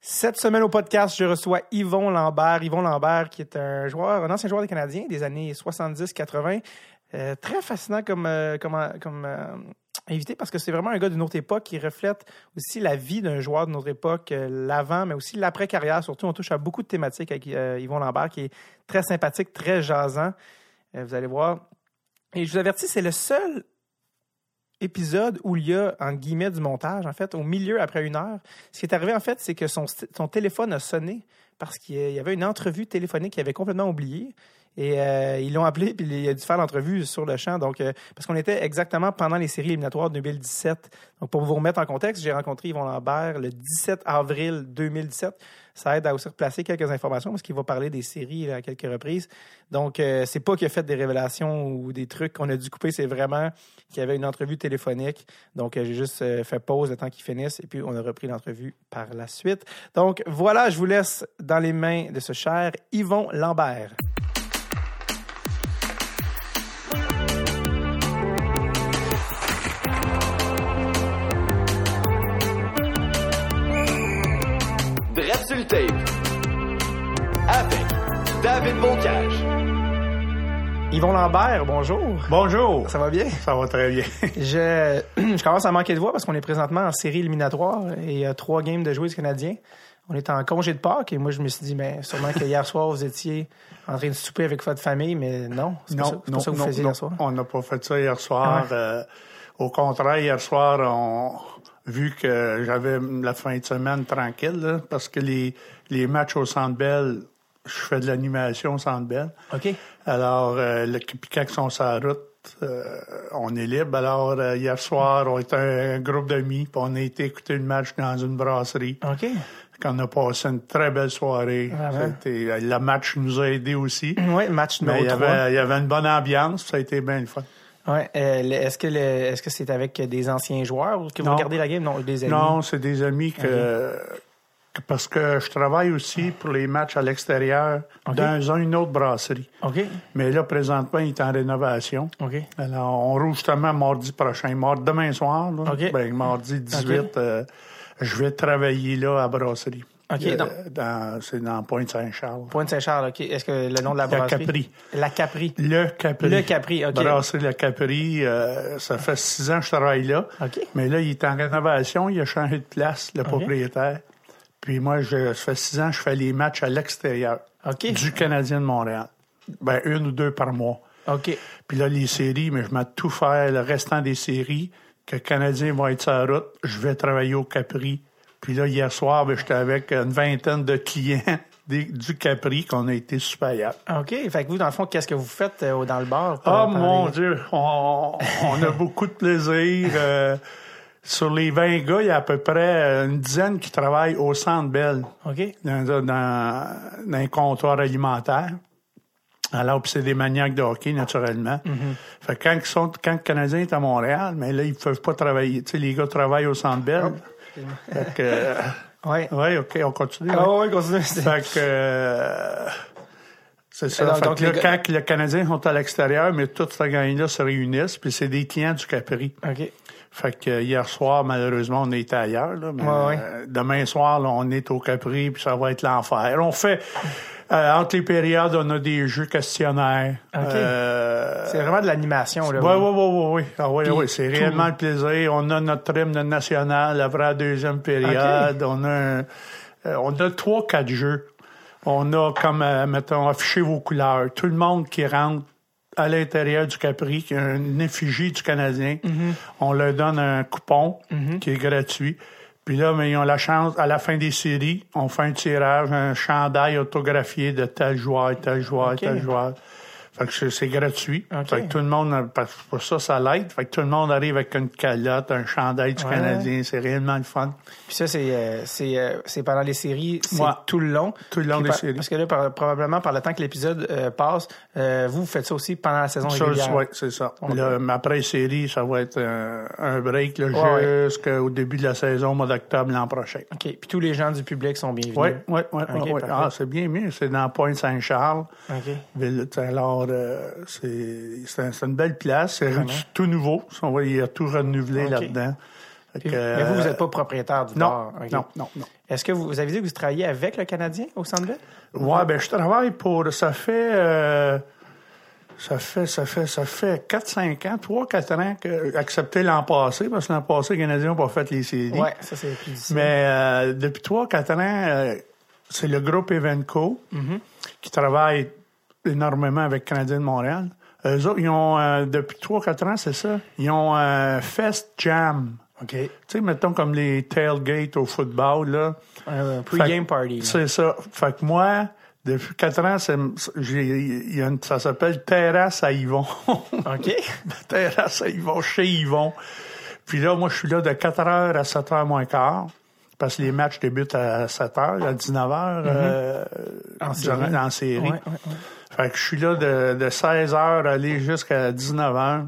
Cette semaine au podcast, je reçois Yvon Lambert. Yvon Lambert, qui est un joueur, un ancien joueur des Canadiens des années 70-80. Euh, très fascinant comme, euh, comme, euh, comme invité parce que c'est vraiment un gars d'une autre époque qui reflète aussi la vie d'un joueur de notre époque, l'avant, mais aussi l'après-carrière. Surtout, on touche à beaucoup de thématiques avec Yvon Lambert, qui est très sympathique, très jasant. Vous allez voir. Et je vous avertis, c'est le seul épisode où il y a, en guillemets, du montage, en fait, au milieu, après une heure. Ce qui est arrivé, en fait, c'est que son, son téléphone a sonné parce qu'il y avait une entrevue téléphonique qu'il avait complètement oubliée. Et euh, ils l'ont appelé, puis il a dû faire l'entrevue sur le champ. Donc, euh, parce qu'on était exactement pendant les séries éliminatoires de 2017. Donc, pour vous remettre en contexte, j'ai rencontré Yvon Lambert le 17 avril 2017. Ça aide à aussi replacer quelques informations parce qu'il va parler des séries à quelques reprises. Donc, euh, c'est pas qu'il a fait des révélations ou des trucs qu'on a dû couper, c'est vraiment qu'il y avait une entrevue téléphonique. Donc, euh, j'ai juste fait pause le temps qu'il finisse et puis on a repris l'entrevue par la suite. Donc, voilà, je vous laisse dans les mains de ce cher Yvon Lambert. Tape. Avec David Bocage. Yvon Lambert, bonjour. Bonjour. Ça va bien? Ça va très bien. Je, je commence à manquer de voix parce qu'on est présentement en série éliminatoire et il y a trois games de jouer du Canadien. On est en congé de Pâques et moi je me suis dit, mais sûrement que hier soir vous étiez en train de souper avec votre famille, mais non, c'est pas ça, c'est pas ça que vous faisiez non, hier soir. on n'a pas fait ça hier soir. Ah ouais. Euh, au contraire, hier soir, on vu que j'avais la fin de semaine tranquille, là, parce que les, les matchs au Centre Bell, je fais de l'animation au Centre Bell. OK. Alors, euh, le, quand ils sont sur la route, euh, on est libre. Alors, euh, hier soir, on était un, un groupe d'amis, puis on a été écouter le match dans une brasserie. OK. qu'on a passé une très belle soirée. Euh, le match nous a aidés aussi. Oui, match Mais numéro il y, 3. avait, il y avait une bonne ambiance, ça a été bien le fun. Ouais, euh, est-ce que est-ce que c'est avec des anciens joueurs ou que vous Non. regardez la game? Non, des amis. Non, c'est des amis que, que- parce que je travaille aussi pour les matchs à l'extérieur OK. dans une autre brasserie. OK. Mais là, présentement, il est en rénovation. OK. Alors, on roule justement mardi prochain. Mardi, demain soir, là, ben, mardi 18, OK. euh, je vais travailler là à brasserie. OK, Euh, c'est dans Pointe-Saint-Charles. Pointe-Saint-Charles, OK. Est-ce que le nom de la La brasserie? Capri. La Capri. Le Capri. Le Capri, OK. Brasserie Le Capri. euh, ça fait six ans que je travaille là. OK. Mais là, il est en rénovation. Il a changé de place, le propriétaire. Puis moi, je, ça fait six ans que je fais les matchs à l'extérieur du Canadien de Montréal. Ben, une ou deux par mois. OK. Puis là, les séries, mais je m'ai tout faire le restant des séries, que le Canadien va être sur la route. Je vais travailler au Capri. Puis là, hier soir, ben, j'étais avec une vingtaine de clients des- du Capri qu'on a été supérieurs. OK. Fait que vous, dans le fond, qu'est-ce que vous faites euh, dans le bar? Oh pendant mon les- Dieu, on, on a beaucoup de plaisir. euh, sur les 20 gars, il y a à peu près une dizaine qui travaillent au Centre Bell, OK. dans, dans, dans un comptoir alimentaire. Alors, puis c'est des maniaques de hockey, naturellement. Fait que quand, ils sont, quand le Canadien est à Montréal, mais là, ils peuvent pas travailler. Tu sais, les gars travaillent au Centre Bell. Fait que... Ouais. ouais, OK, on continue. Ah ouais. ouais, continue. C'est- Fait que euh, c'est ça. Alors, donc, là, les quand les Canadiens sont à l'extérieur, mais toute cette gang-là se réunissent, puis c'est des clients du Capri. OK. Fait que euh, hier soir, malheureusement, on était ailleurs. Là, mais, Ouais, ouais. euh, demain soir, là, on est au Capri, puis ça va être l'enfer. On fait euh, entre les périodes, on a des jeux questionnaires. OK. Euh, C'est vraiment de l'animation, là. oui, oui, oui, oui, oui. Ah, oui, oui, c'est réellement le plaisir. On a notre hymne national après la deuxième période. On a un- euh, on a trois, quatre jeux. On a comme, euh, mettons, affiché vos couleurs. Tout le monde qui rentre à l'intérieur du Capri, qui a une effigie du Canadien, Mm-hmm. on leur donne un coupon qui est gratuit. Puis là, mais ils ont la chance, à la fin des séries, on fait un tirage, un chandail autographié de tel joueur, tel joueur, OK. tel joueur. Fait que c'est- gratuit. Fait que tout le monde, pour ça, ça l'aide. Fait que tout le monde arrive avec une calotte, un chandail du Ouais. Canadien. C'est réellement le fun. Puis ça, c'est euh, c'est euh, c'est pendant les séries, c'est Ouais. tout le long. Tout le long Puis des par- séries. Parce que là, par- probablement, par le temps que l'épisode euh, passe, vous, vous faites ça aussi pendant la saison Ça, régulière. ouais, c'est ça. Là, après série, ça va être un, break là, Ouais, jusqu'au début de la saison, au mois d'octobre l'an prochain. OK. Puis tous les gens du public sont bienvenus. Oui, oui, oui. Oui. Ah, c'est bien mieux. C'est dans Pointe-Saint-Charles. OK. Ville- Alors, euh, c'est c'est un- c'est une belle place. C'est tout nouveau. On va y a tout renouvelé OK. là-dedans. Mais vous, vous euh, n'êtes pas propriétaire du non, bar. non, non, non. Est-ce que vous, vous avez dit que vous travaillez avec le Canadien au Centre Bell? Ouais, ben je travaille pour ça fait euh, ça fait ça fait ça fait 4 5 ans, 3 4 ans que accepté l'an passé parce que l'an passé les Canadiens n'ont pas fait les séries. Ouais, ça c'est plus difficile. Mais euh, depuis 3 4 ans euh, c'est le groupe Evenco Mm-hmm. qui travaille énormément avec Canadiens de Montréal. Eux autres, ils ont euh, depuis 3 4 ans, c'est ça. Ils ont un Fest Jam. OK. Tu sais, mettons comme les tailgates au football, là. Un pre-game party. C'est ça. Fait que moi, depuis quatre ans, c'est, j'ai, une- ça s'appelle Terrasse à Yvon. OK. Terrasse à Yvon, chez Yvon. Puis là, moi, je suis là de 4 heures à 7 heures moins quart. Parce que les matchs débutent à 7 heures, à 19 heures, euh, En série. en série. Ouais, ouais, ouais. Fait que je suis là de, de 16 heures aller jusqu'à 19 heures.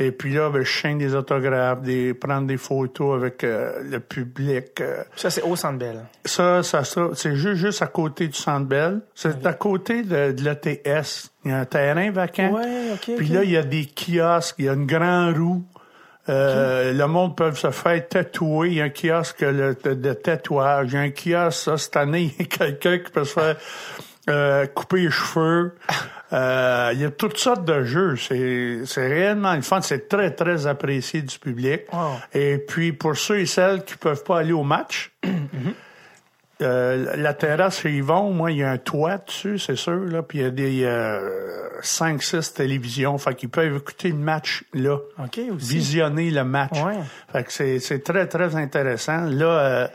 Et puis là, ben, je chaîne des autographes, des, prendre des photos avec euh, le public. euh, Ça, c'est au Centre Bell. ça, ça, ça c'est juste, juste à côté du Centre Bell. C'est à côté de, de l'ETS. Il y a un terrain vacant. Ouais, OK. Puis ok. là, il y a des kiosques, il y a une grande roue. Euh, Le monde peut se faire tatouer. Il y a un kiosque le- de, de tatouage. Il y a un kiosque, ça, cette année, il y a quelqu'un qui peut se faire euh, couper les cheveux. Euh, il y a toutes sortes de jeux. C'est c'est réellement le fun. C'est très, très apprécié du public. Et puis, pour ceux et celles qui peuvent pas aller au match, euh, la terrasse chez Yvon, moi, il y a un toit dessus, c'est sûr, là, puis il y a des euh, 5-6 télévisions, fait qu'ils peuvent écouter le match là, visionner le match. Ouais. Fait que c'est, c'est très, très intéressant. Là, euh,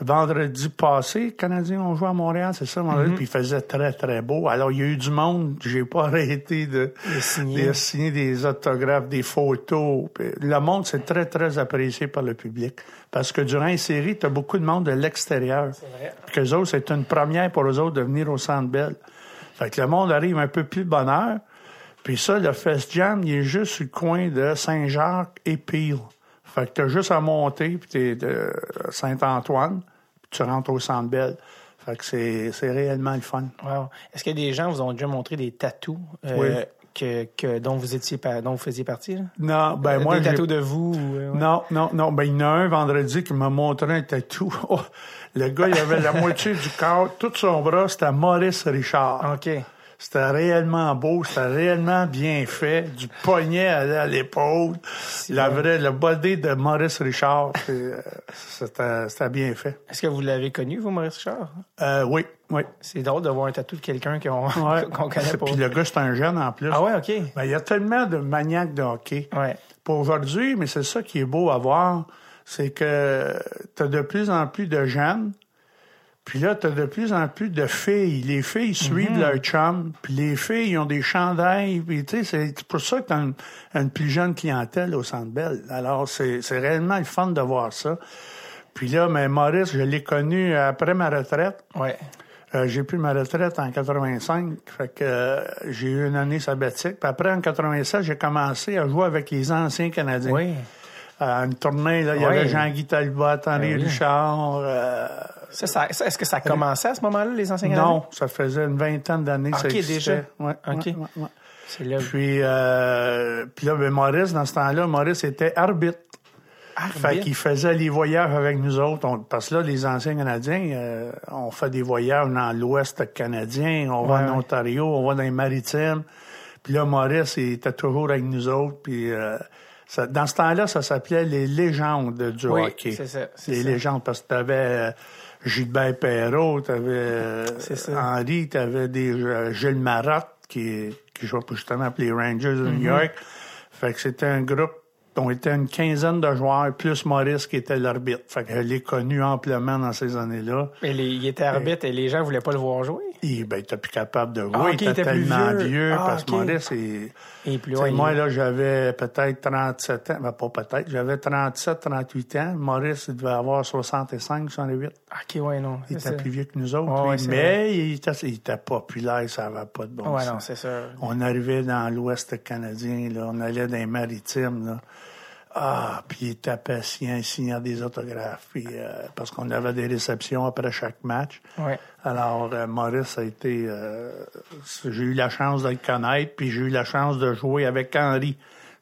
vendredi passé, les Canadiens ont joué à Montréal, c'est ça, vendredi, puis il faisait très, très beau. Alors, il y a eu du monde, j'ai pas arrêté de, De signer. de signer des autographes, des photos. Le monde, c'est très, très apprécié par le public. Parce que durant les séries, tu as beaucoup de monde de l'extérieur. C'est vrai. Puis qu'eux autres, c'est une première pour eux autres de venir au Centre Bell. Fait que le monde arrive un peu plus de bonne heure. Puis ça, le Fest Jam, il est juste sur le coin de Saint-Jacques et Peel. Fait que t'as juste à monter, puis t'es de Saint-Antoine, puis tu rentres au Centre Bell. Fait que c'est, réellement le fun. Wow. Est-ce que des gens vous ont déjà montré des tatous euh, Oui. que, que, dont, vous étiez, dont vous faisiez partie? Là? Non, ben Euh, moi, des tatous de vous? ou, euh, ouais. Non, non, non. Ben, il y en a un vendredi qui m'a montré un tatou. Oh, le gars, il avait la moitié du corps, tout son bras, c'était Maurice Richard. OK. C'était réellement beau, c'était réellement bien fait, du poignet à, l'épaule, la vraie, le body de Maurice Richard, euh, c'était, bien fait. Est-ce que vous l'avez connu, vous, Maurice Richard? Euh, oui, oui. C'est drôle de voir un tatou de quelqu'un qu'on Ouais. connaît pas. Puis le gars, c'est un jeune en plus. Ah ouais, OK. Ben, il y a tellement de maniaques de hockey. Ouais. Pour aujourd'hui, mais c'est ça qui est beau à voir, c'est que tu as de plus en plus de jeunes, puis là, tu as de plus en plus de filles. Les filles suivent leur chum, puis les filles ils ont des chandails, puis tu sais, c'est pour ça que tu une, une plus jeune clientèle au Centre Bell. Alors, c'est c'est réellement le fun de voir ça. Puis là, mais Maurice, je l'ai connu après ma retraite. Ouais. Euh, j'ai pris ma retraite en 85, fait que euh, j'ai eu une année sabbatique. Puis après, en 87, j'ai commencé à jouer avec les anciens Canadiens. Oui. À une tournée, là, il y avait Jean-Guy Talbot, Henri Ben oui. Richard. Ça, ça- ça- Est-ce que ça commençait à ce moment-là, les anciens Canadiens? non, ça faisait une vingtaine d'années que ça existait. déjà. Ouais, Ok. ouais, ouais, ouais. C'est là. Puis, euh, puis là, ben, Maurice, dans ce temps-là, Maurice était arbitre. Fait Arbitre. qu'il faisait les voyages avec nous autres. On- parce que là, les anciens Canadiens, euh, on fait des voyages dans l'Ouest canadien, on va Ouais, en. Ontario, on va dans les maritimes. Puis là, Maurice, il était toujours avec nous autres. Puis euh, ça- dans ce temps-là, ça s'appelait les légendes du Oui, hockey. c'est ça, Les ça. légendes, parce que t'avais euh, Gilbert Perrault, t'avais euh. Henri, t'avais des euh, Gilles Marotte, qui, qui jouait justement pour les Rangers de. New York. Fait que c'était un groupe on était une quinzaine de joueurs, plus Maurice qui était l'arbitre. Fait que je l'ai connu amplement dans ces années-là. Et les- il était arbitre et les gens voulaient pas le voir jouer. Il ben, était plus capable de jouer. Ah, il était tellement vieux. vieux, Ah, parce que ok. Maurice, il, Et puis, Tu sais, ouais, moi, là, j'avais peut-être 37 ans. Ben, pas peut-être. J'avais 37, 38 ans. Maurice, il devait avoir 65, 68. OK, ouais, non. Il c'est était plus vieux que nous autres. C'est mais il était, il était populaire, ça n'avait pas de bon Ouais, sens. non, c'est ça. On arrivait dans l'Ouest canadien, là, on allait dans les maritimes. Là. Ah, puis il était patient, il signait des autographes. Puis, euh, parce qu'on avait des réceptions après chaque match. Ouais. Alors, euh, Maurice a été... euh, j'ai eu la chance de le connaître, puis j'ai eu la chance de jouer avec Henri.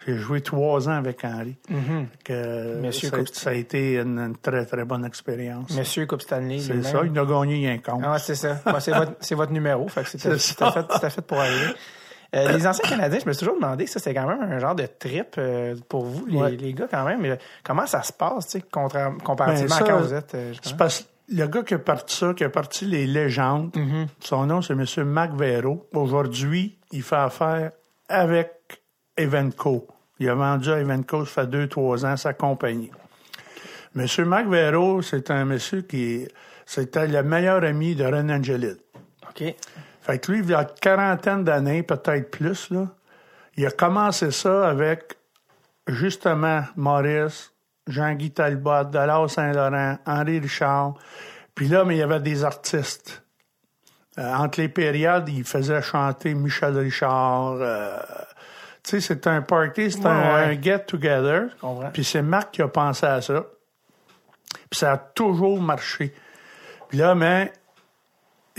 J'ai joué trois ans avec Henry. Mhm. Que Monsieur ça, ça a été une, une très, très bonne expérience. Monsieur Coupe Stanley. C'est ça, il a gagné un compte. Ah, c'est ça. C'est votre, c'est votre numéro. Fait que c'était, C'est c'était ça. fait, c'était fait pour arriver. Euh, les anciens Canadiens, je me suis toujours demandé, ça, c'est quand même un genre de trip euh, pour vous, les, Ouais. les gars, quand même. Mais comment ça se passe, tu sais, comparativement Ben, ça, à quand vous êtes. euh, le gars qui a parti ça, qui a parti les légendes, Mm-hmm. son nom, c'est M. Mac Vero. Aujourd'hui, il fait affaire avec Evenco. Il a vendu à Evenco, ça fait deux, trois ans, sa compagnie. M. Mac Vero, c'est un monsieur qui, c'était le meilleur ami de Ren Angelil. OK. Fait que lui, il y a une quarantaine d'années, peut-être plus, là, il a commencé ça avec, justement, Maurice, Jean-Guy Talbot, Delors Saint-Laurent, Henri Richard. Puis là, mais il y avait des artistes. Euh, entre les périodes, il faisait chanter Michel Richard. euh, tu sais, c'est un party, c'est un, Ouais, un get-together. Puis c'est Marc qui a pensé à ça. Puis ça a toujours marché. Puis là, mais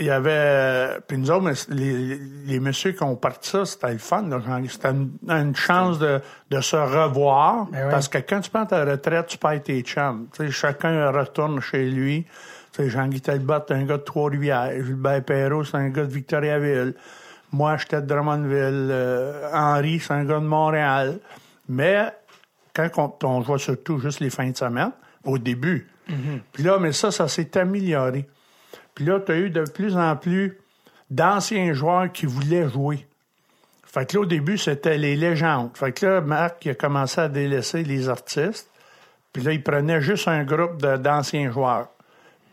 il y avait. Puis nous autres, mais les, les messieurs qui ont parti ça, c'était le fun. C'était une, une chance de, de se revoir. Ben. Parce que quand tu prends ta retraite, tu perds tes chums. Tu sais, chacun retourne chez lui. Jean-Guy Talbot, c'est un gars de Trois-Rivières. Gilbert Perrault, c'est un gars de Victoriaville. Moi, j'étais de Drummondville. Euh, Henri, c'est un gars de Montréal. Mais quand on, on voit surtout juste les fins de semaine, au début. Puis là, mais ça, ça s'est amélioré. Puis là, tu as eu de plus en plus d'anciens joueurs qui voulaient jouer. Fait que là, au début, c'était les légendes. Fait que là, Marc, il a commencé à délaisser les artistes. Puis là, il prenait juste un groupe de- d'anciens joueurs.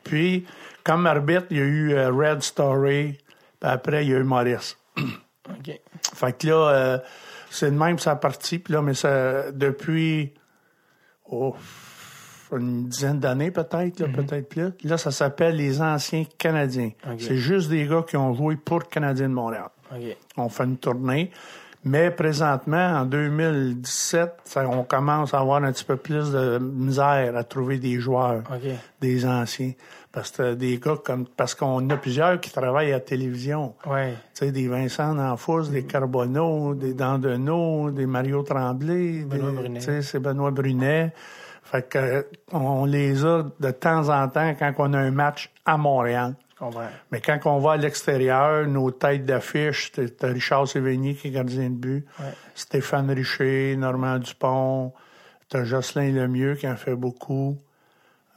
Puis, comme arbitre, il y a eu euh, Red Story. Puis après, il y a eu Maurice. OK. Fait que là, euh, c'est de même sa partie. Puis là, mais ça, depuis oh, une dizaine d'années peut-être, là, peut-être plus. Là, ça s'appelle les anciens Canadiens. Ok. C'est juste des gars qui ont joué pour le Canadien de Montréal. OK. On fait une tournée. Mais présentement, en 2017, ça- on commence à avoir un petit peu plus de misère à trouver des joueurs, OK. des anciens. Parce que des gars comme parce qu'on a plusieurs qui travaillent à la télévision. Ouais. Tu sais, des Vincent D'Anfos, des Carbonneau, des Dandenot, des Mario Tremblay, Benoît des- Brunet. tu sais, c'est Benoît Brunet. Fait que on les a de temps en temps quand on a un match à Montréal. Mais quand on va à l'extérieur, nos têtes d'affiche, t'as t'as Richard Sévigny qui est gardien de but, Ouais. Stéphane Richer, Normand Dupont, t'as Jocelyn Lemieux qui en fait beaucoup.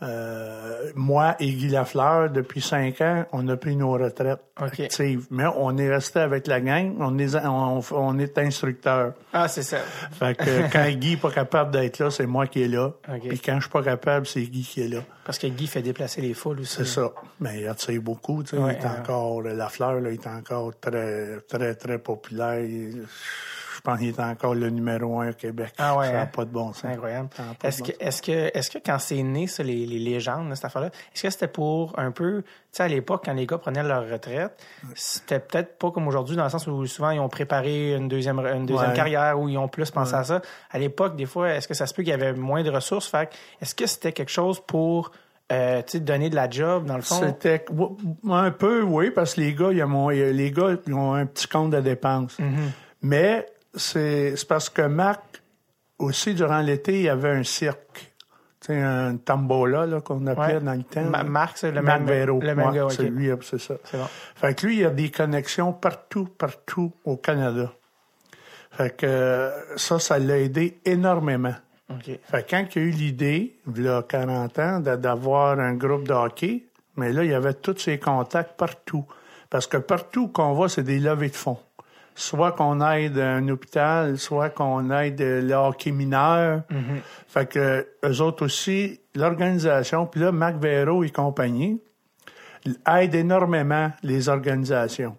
Euh, moi et Guy Lafleur, depuis cinq ans, on a pris nos retraites OK. actives. Mais on est resté avec la gang, on est, on, on est instructeur. Ah, c'est ça. Fait que quand Guy n'est pas capable d'être là, c'est moi qui est là. OK. Puis quand je suis pas capable, c'est Guy qui est là. Parce que Guy fait déplacer les foules aussi. C'est ça. Mais il attire beaucoup. Tu sais, Ouais, il est ouais. encore, la fleur, là, il est encore très, très, très populaire. Il- pense qu'il est encore le numéro un au Québec. Ah ouais, Ça n'a hein? pas de bon sens. C'est incroyable. Est-ce que, bon est-ce que, est-ce que quand c'est né, ça, les, les légendes, cette affaire-là, est-ce que c'était pour un peu, tu sais, à l'époque, quand les gars prenaient leur retraite, c'était peut-être pas comme aujourd'hui, dans le sens où souvent ils ont préparé une deuxième, une deuxième Ouais. carrière, où ils ont plus pensé à ça. À l'époque, des fois, est-ce que ça se peut qu'il y avait moins de ressources? Fait que, est-ce que c'était quelque chose pour, euh, tu sais, donner de la job, dans le fond? C'était un peu, oui, parce que les gars, il y a mon- il y a- les gars ils ont un petit compte de dépenses. Mm-hmm. Mais c'est c'est parce que Marc, aussi, durant l'été, il y avait un cirque. Sais, un tambola, là, qu'on appelait Ouais. dans le temps. Ma-. Marc, c'est le Marc même- Véro. le même Ouais, c'est lui, c'est ça. C'est bon. Fait que lui, il a des connexions partout, partout au Canada. Fait que euh, ça, ça l'a aidé énormément. OK. Fait que quand il y a eu l'idée, il y a 40 ans, d'avoir un groupe de hockey, mais là, il y avait tous ses contacts partout. Parce que partout qu'on va, c'est des levées de fonds. Soit qu'on aide un hôpital, soit qu'on aide le hockey mineur. Fait que eux autres aussi, l'organisation, puis là, Marc Véro et compagnie, aident énormément les organisations.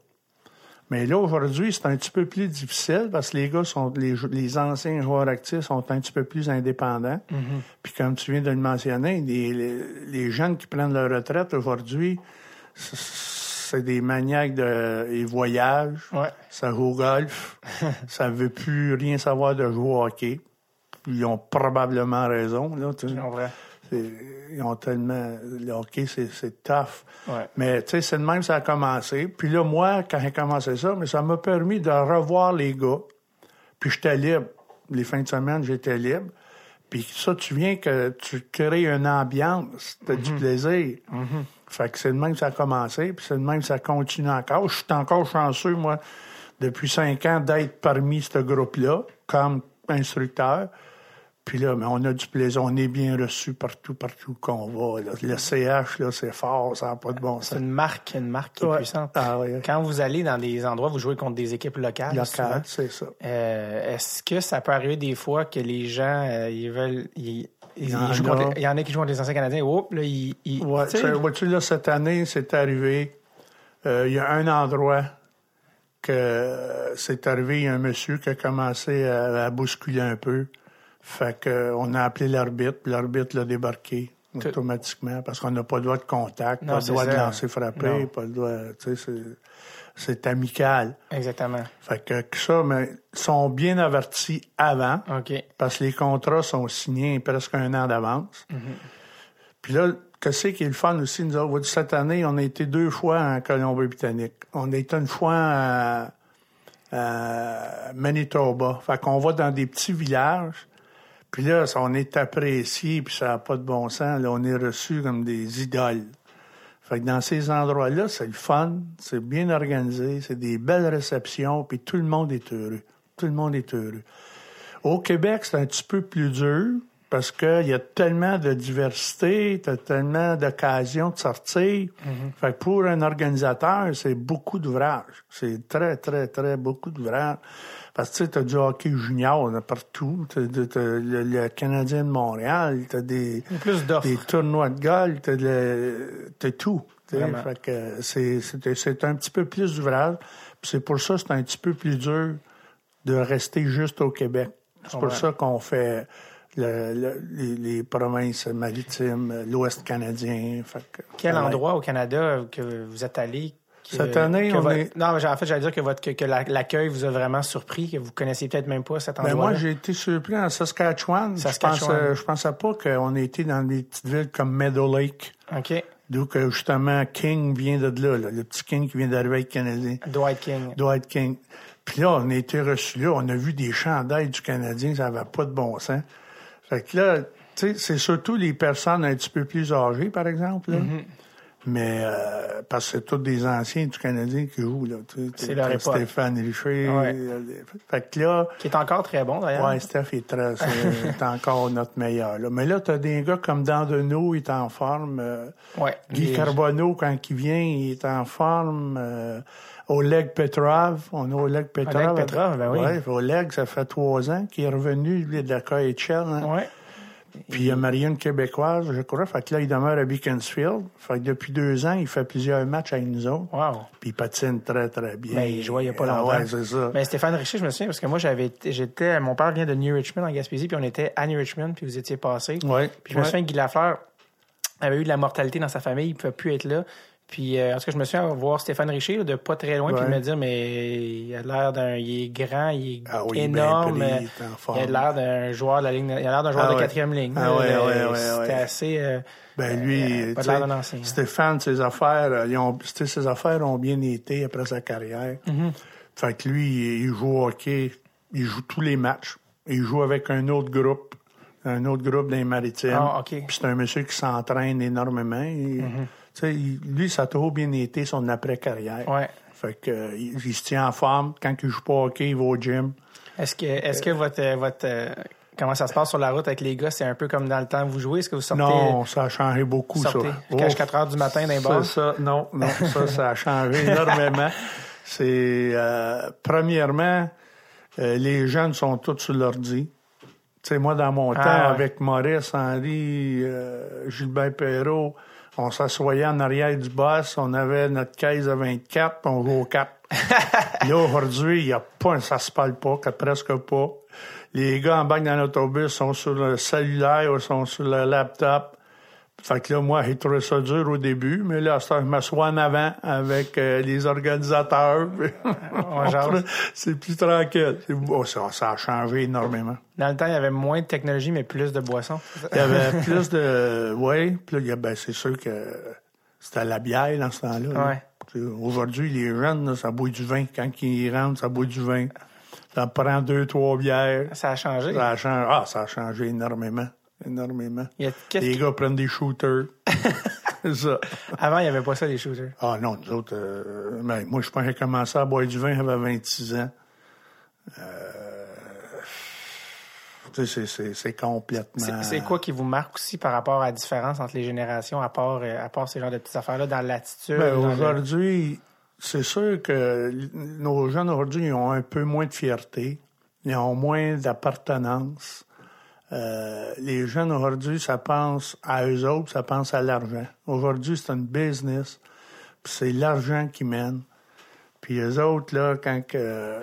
Mais là, aujourd'hui, c'est un petit peu plus difficile parce que les gars sont, les, les anciens joueurs actifs sont un petit peu plus indépendants. Puis comme tu viens de le mentionner, les, les, les jeunes qui prennent leur retraite aujourd'hui, c'est des maniaques de, ils voyagent, Ouais. ça joue au golf, ça veut plus rien savoir de jouer au hockey. Ils ont probablement raison, là. tu Ils ont tellement. Le hockey, c'est, tough. Ouais. Mais tu sais, c'est de même que ça a commencé. Puis là, moi, quand j'ai commencé ça, mais ça m'a permis de revoir les gars. Puis j'étais libre. Les fins de semaine, j'étais libre. Puis ça, tu viens que tu crées une ambiance, t'as du plaisir. Fait que c'est de même que ça a commencé, puis c'est de même que ça continue encore. Je suis encore chanceux, moi, depuis cinq ans, d'être parmi ce groupe-là, comme instructeur. Puis là, mais on a du plaisir, on est bien reçu partout, partout qu'on va. là. Le CH, là, c'est fort, ça n'a pas de bon C'est sens. une marque, une marque qui est puissante. Ah Quand vous allez dans des endroits, vous jouez contre des équipes locales. souvent. local, c'est ça. Euh, Est-ce que ça peut arriver des fois que les gens, euh, ils veulent, ils, ils- jouent a. contre il y en a qui jouent contre les anciens Canadiens. Oups, là, ils, ils- Ouais, vois-tu, là, cette année, c'est arrivé. euh, Il y a un endroit que c'est arrivé, il y a un monsieur qui a commencé à, à bousculer un peu. Fait que euh, on a appelé l'arbitre, puis l'arbitre l'a débarqué automatiquement parce qu'on n'a pas le droit de contact, Non, pas le c'est droit de lancer frapper, Non. pas le droit, tu sais, c'est- c'est amical. Exactement. Fait que que ça, mais ils sont bien avertis avant OK. parce que les contrats sont signés presque un an d'avance. Puis là, qu'est-ce qui est le fun aussi, nous autres? Cette année, on a été deux fois en Colombie-Britannique. On a été une fois à, à Manitoba. Fait qu'on va dans des petits villages. Puis là, ça, on est apprécié, puis ça n'a pas de bon sens. Là, on est reçus comme des idoles. Fait que dans ces endroits-là, c'est le fun, c'est bien organisé, c'est des belles réceptions, puis tout le monde est heureux. Tout le monde est heureux. Au Québec, c'est un petit peu plus dur parce qu'il y a tellement de diversité, t'as tellement d'occasions de sortir. Fait que pour un organisateur, c'est beaucoup d'ouvrages. C'est très, très, très beaucoup d'ouvrages. Parce que tu t'as du hockey junior là, partout. T'as, t'as le, le Canadien de Montréal, t'as des, Il y a plus d'offres. des tournois de golf, t'as, le- t'as tout. tu sais. Vraiment. Fait que c'est, c'est, c'est un petit peu plus d'ouvrage. Puis c'est pour ça que c'est un petit peu plus dur de rester juste au Québec. C'est pour Ouais. ça qu'on fait le- le- les, les provinces maritimes, l'Ouest canadien. Fait que- Quel Ouais. endroit au Canada que vous êtes allé? Cette année, que on votre- est- Non, mais en fait, j'allais dire que, votre, que, que la- l'accueil vous a vraiment surpris, que vous connaissiez peut-être même pas cet Ben endroit. moi, j'ai été surpris en Saskatchewan. Saskatchewan. Je pensais, je pensais pas qu'on ait été dans des petites villes comme Meadow Lake. OK. D'où que justement King vient de là, là, le petit King qui vient d'arriver avec le Canadien. Dwight King. Dwight King. Puis là, on a été reçus là, on a vu des chandails du Canadien, ça n'avait pas de bon sens. Fait que là, tu sais, c'est surtout les personnes un petit peu plus âgées, par exemple. là. Mm-hmm. Mais euh, parce que c'est tous des anciens du Canadien qui jouent. là. C'est leur époque. Stéphane Richer. Ouais. euh, Fait que là, Qui est encore très bon, d'ailleurs. Ouais, Steph est très, c'est c'est encore notre meilleur. Là. Mais là, t'as des gars comme Dandeno, il est en forme. euh, Ouais. Guy Les- Carbonneau, quand il vient, il est en forme. euh, Oleg Petrov, on a Oleg Petrov. Oleg Petrov, ben oui. Ouais, Oleg, ça fait trois ans qu'il est revenu, lui, de la KHL. hein. Ouais. Puis il y a Marianne québécoise, je crois. Fait que là, il demeure à Beaconsfield. Fait que depuis deux ans, il fait plusieurs matchs avec nous autres. Wow. Puis il patine très, très bien. Ben, il jouait il y a pas Ah longtemps. ouais, c'est ça. Ben, Stéphane Richer, je me souviens, parce que moi, j'avais, j'étais, mon père vient de New Richmond, en Gaspésie, puis on était à New Richmond, puis vous étiez passé. Ouais. Puis je me souviens que Guy Lafleur avait eu de la mortalité dans sa famille, il ne pouvait plus être là. Puis, euh, en tout cas, je me souviens voir Stéphane Richer là, de pas très loin, puis Ouais. me dire, mais il a l'air d'un. Il est grand, il est Ah oui, énorme. il a l'air d'un joueur de la ligne. Il a l'air d'un joueur Ah de ouais. quatrième ligne. Ah ouais, ouais, ouais, C'était assez. euh, Ben lui, Euh, pas de l'air sais, d'un ancien. Stéphane, ses affaires, euh, ils ont, ses affaires ont bien été après sa carrière. Mm-hmm. Fait que lui, il joue au hockey, il joue tous les matchs. Il joue avec un autre groupe, un autre groupe les maritimes. Ah, OK. Puis c'est un monsieur qui s'entraîne énormément. Il- sais, lui, ça a toujours bien été son après-carrière. ouais. Fait que il, il se tient en forme. Quand il joue pas au hockey, il va au gym. Est-ce que, est-ce que votre, euh, votre, euh, comment ça se passe sur la route avec les gars, c'est un peu comme dans le temps où vous jouez? Est-ce que vous sortez, Non, ça a changé beaucoup, sortez ça. Oh, 4 heures du matin dans les ça, non, non, ça, ça a changé énormément. C'est, euh, premièrement, euh, les jeunes sont tous sur l'ordi. Tu sais, moi, dans mon Ah, temps, ouais. avec Maurice, Henri, euh, Gilbert Perrault, on s'assoyait en arrière du boss, on avait notre caisse à 24, puis on jouait au 4. Là, aujourd'hui, il y a pas, ça se parle pas, que presque pas. Les gars en bac dans l'autobus sont sur le cellulaire ou sont sur le laptop. Fait que là, moi, j'ai trouvé ça dur au début, mais là, je m'assois en avant avec euh, les organisateurs. C'est plus tranquille. Oh, ça, ça a changé énormément. Dans le temps, il y avait moins de technologie, mais plus de boissons. Il y avait plus de... Oui, puis ben, c'est sûr que c'était la bière dans ce temps-là. Ouais. Aujourd'hui, les jeunes, là, ça boit du vin. Quand ils rentrent, ça boit du vin. T'en prends deux, trois bières. Ça a changé. Ça a changé, ah, ça a changé énormément. Énormément. Il y a- qu'est-ce Les gars prennent des shooters. Ça. Avant, il n'y avait pas ça, les shooters. Ah non, nous autres, euh, ben, moi, je pense que j'ai commencé à boire du vin, j'avais 26 ans. Euh, c'est- complètement... C'est quoi qui vous marque aussi par rapport à la différence entre les générations, à part, euh, à part ces genres de petites affaires-là, dans l'attitude? Ben, le- aujourd'hui, c'est sûr que nos jeunes aujourd'hui ils ont un peu moins de fierté, ils ont moins d'appartenance. Euh, les jeunes aujourd'hui, ça pense à eux autres, ça pense à l'argent. Aujourd'hui, c'est une business, puis c'est l'argent qui mène. Puis eux autres, là, quand euh,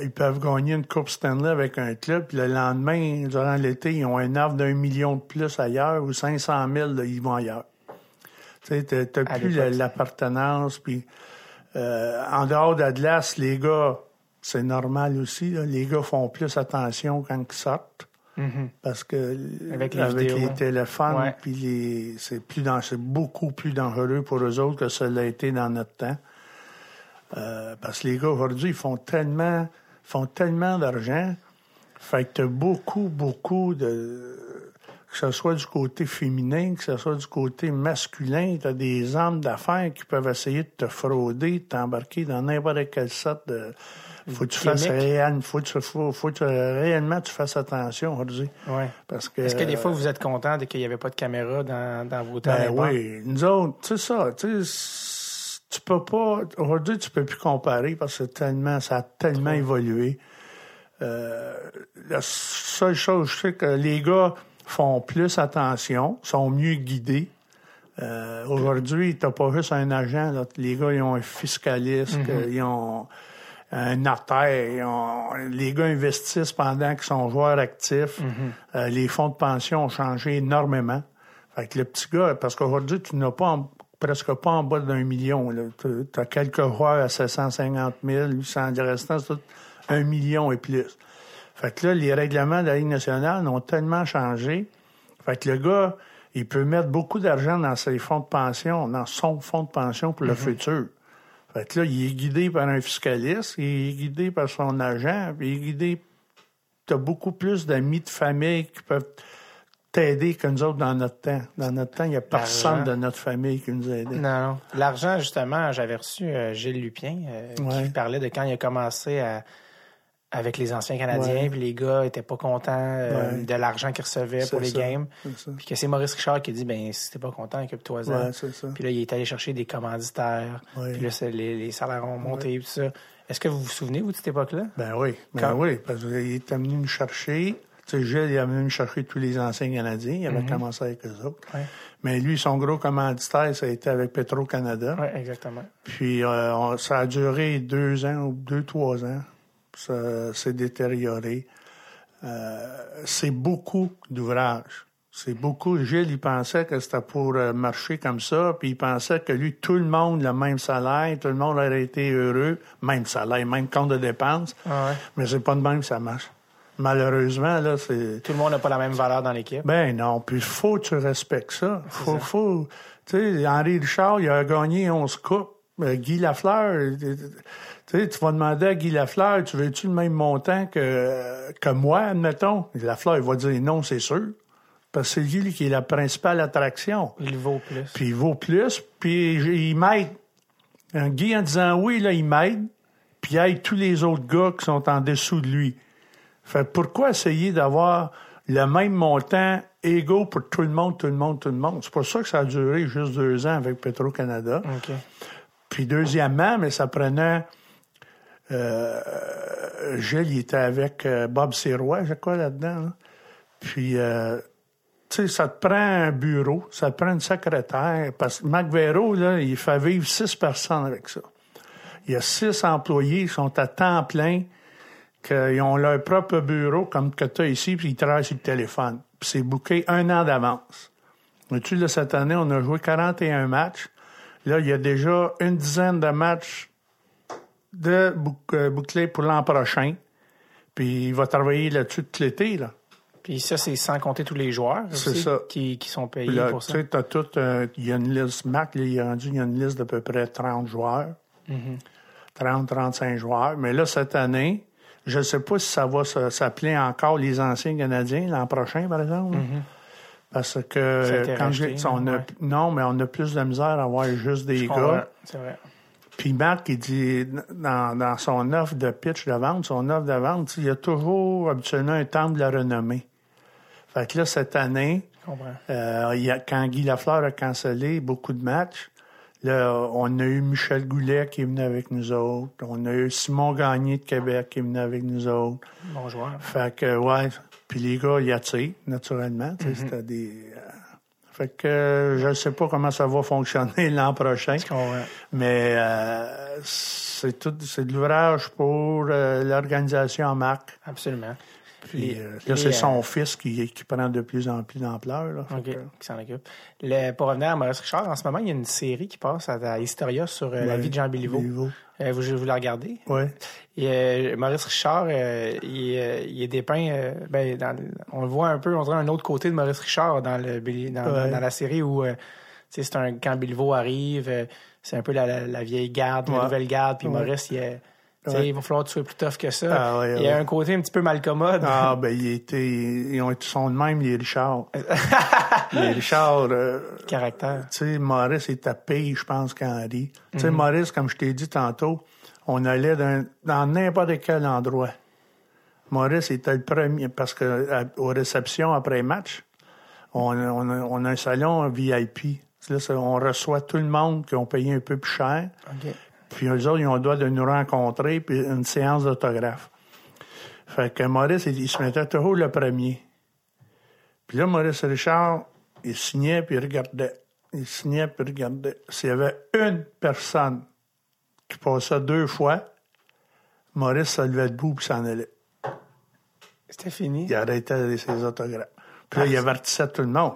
ils peuvent gagner une Coupe Stanley avec un club, puis le lendemain, durant l'été, ils ont un offre d'un million de plus ailleurs, ou 500 000, là, ils vont ailleurs. Tu sais, t'as- plus l'appartenance, puis euh, en dehors d'Atlas, les gars, c'est normal aussi, là, les gars font plus attention quand ils sortent. Mhm. Parce que Avec les vidéos. les téléphones, Ouais. puis les, c'est plus c'est beaucoup plus dangereux pour eux autres que ça l'a été dans notre temps. Euh, parce que les gars aujourd'hui, ils font tellement, font tellement d'argent, fait que t'as beaucoup, beaucoup de que ce soit du côté féminin, que ce soit du côté masculin, tu as des hommes d'affaires qui peuvent essayer de te frauder, de t'embarquer dans n'importe quelle sorte de. Faut que tu fasses Gimmick. réel, faut que tu, faut, faut que réellement tu fasses attention aujourd'hui. Ouais. Parce que. Est-ce que des fois, vous êtes content de qu'il n'y avait pas de caméra dans, dans vos temps? Ben oui, nous autres, tu sais ça, tu sais, tu peux pas, aujourd'hui, tu peux plus comparer parce que tellement, ça a tellement évolué. Euh, la seule chose, je sais que les gars font plus attention, sont mieux guidés. Euh, aujourd'hui, t'as pas juste un agent, là. les gars, ils ont un fiscaliste, ils ont un notaire, ils ont- les gars investissent pendant qu'ils sont joueurs actifs. Euh, les fonds de pension ont changé énormément. Fait que le petit gars, parce qu'aujourd'hui, tu n'as pas en- presque pas en bas d'un million. Tu as quelques joueurs à 750 000, 800, le restant, c'est tout un million et plus. Fait que là, les règlements de la Ligue nationale ont tellement changé. Fait que le gars, il peut mettre beaucoup d'argent dans ses fonds de pension, dans son fonds de pension pour le futur. Fait que là, il est guidé par un fiscaliste, il est guidé par son agent, puis il est guidé. T'as beaucoup plus d'amis de famille qui peuvent t'aider que nous autres dans notre temps. Dans notre temps, il n'y a personne de notre famille qui nous aidait. Non, non. L'argent, justement, j'avais reçu euh, Gilles Lupien euh, Ouais. qui parlait de quand il a commencé à- avec les anciens Canadiens, puis les gars étaient pas contents euh, de l'argent qu'ils recevaient pour les ça, games. Puis que c'est Maurice Richard qui dit ben si t'es pas content, ça. Puis là, il est allé chercher des commanditaires. Puis là, les, les salaires ont monté, tout ça. Est-ce que vous vous souvenez, vous, de cette époque-là? Ben oui, ben Quand- oui, parce qu'il est venu me chercher. Tu sais, Gilles, il est venu me chercher tous les anciens Canadiens. Il avait commencé avec eux autres. Ouais. Mais lui, son gros commanditaire, ça a été avec Petro-Canada. Oui, exactement. Puis euh, on- ça a duré deux ans ou deux, trois ans. Ça s'est détérioré. Euh, c'est beaucoup d'ouvrages. C'est beaucoup. Gilles, il pensait que c'était pour euh, marcher comme ça, puis il pensait que lui, tout le monde, le même salaire, tout le monde aurait été heureux, même salaire, même compte de dépenses. Ah ouais. Mais c'est pas de même que ça marche. Malheureusement, là, c'est. Tout le monde n'a pas la même valeur dans l'équipe. Ben non, puis faut que tu respectes ça. Faut, faut. Tu sais, Henri Richard, il a gagné 11 coupes. Euh, Guy Lafleur, tu sais, tu vas demander à Guy Lafleur, tu veux-tu le même montant que, que moi, admettons? Lafleur, il va dire non, c'est sûr. Parce que c'est lui qui est la principale attraction. Il vaut plus. Puis il vaut plus, puis il m'aide. Guy, en disant oui, là, il m'aide, puis il aide tous les autres gars qui sont en dessous de lui. Fait pourquoi essayer d'avoir le même montant égaux pour tout le monde, tout le monde, tout le monde? C'est pour ça que ça a duré juste deux ans avec Petro-Canada. Puis deuxièmement, mais ça prenait... Euh, Gilles, il était avec euh, Bob Sirois, je crois, là-dedans. là. Puis, euh, tu sais, ça te prend un bureau, ça te prend une secrétaire. Parce que Mac là, il fait vivre six personnes avec ça. Il y a six employés qui sont à temps plein, qu'ils ont leur propre bureau, comme que tu as ici, puis ils travaillent sur le téléphone. Puis c'est booké un an d'avance. Vois-tu, là, cette année, on a joué 41 matchs. Là, il y a déjà une dizaine de matchs de euh, bouclés pour l'an prochain. Puis il va travailler là-dessus tout l'été, là. Puis ça, c'est sans compter tous les joueurs aussi ça. Qui, qui sont payés là, pour tu ça. t'as tout, euh, il y a une liste, Mac, là, il est rendu, il y a une liste d'à peu près 30 joueurs. 30, 35 joueurs. Mais là, cette année, je ne sais pas si ça va s'appeler encore les anciens Canadiens l'an prochain, par exemple. Parce Ça a que quand racheté, j'ai- on a, ouais. non, mais on a plus de misère à avoir juste des Je gars. C'est vrai. Puis Marc, il dit, dans, dans son offre de pitch de vente, son offre de vente, il y a toujours habituellement un temple de la renommée. Fait que là, cette année, euh, il y a, quand Guy Lafleur a cancellé beaucoup de matchs, là, on a eu Michel Goulet qui est venu avec nous autres. On a eu Simon Gagné de Québec qui est venu avec nous autres. Bon joueur. Fait que, ouais. Puis les gars, ils attirent, naturellement. tu sais, C'était des. Fait que euh, je ne sais pas comment ça va fonctionner l'an prochain. Mais euh, c'est tout, c'est de l'ouvrage pour euh, l'organisation en marque. Absolument. Puis euh, là, c'est son euh, fils qui, qui prend de plus en plus d'ampleur. OK, que- qui s'en occupe. Le- pour revenir à Maurice Richard, en ce moment, il y a une série qui passe à, Historia sur euh, la vie de Jean Béliveau. Béliveau. Euh, vous, vous la regardez? Et, euh, Maurice Richard, il, il est dépeint, ben, dans on le voit un peu, on dirait un autre côté de Maurice Richard dans, le, dans, Ouais. dans la série où tu sais, c'est un quand Béliveau arrive, c'est un peu la, la- la vieille garde, la nouvelle garde, puis Ouais. Maurice, il, est- Ouais. il va falloir que tu sois plus tough que ça. Ah ouais, il y a ouais. un côté un petit peu malcommode. Ah, ben, il était, ils ont été de même, les Richard. les Richard, euh, caractère. tu sais, Maurice était pire, je pense, qu'Henri. Tu sais, Mhm. Maurice, comme je t'ai dit tantôt, on allait dans n'importe quel endroit. Maurice était le premier, parce que à- aux réceptions après match, on, a- on, a, on a un salon VIP. Là, on reçoit tout le monde qui ont payé un peu plus cher. Puis eux autres, ils ont le droit de nous rencontrer, puis une séance d'autographe. Fait que Maurice, il, il se mettait toujours le premier. Puis là, Maurice Richard, il signait, puis il regardait. Il signait, puis il regardait. S'il y avait une personne qui passait deux fois, Maurice se levait debout, puis s'en allait. C'était fini. Il arrêtait ses autographes. Puis là, il avertissait tout le monde.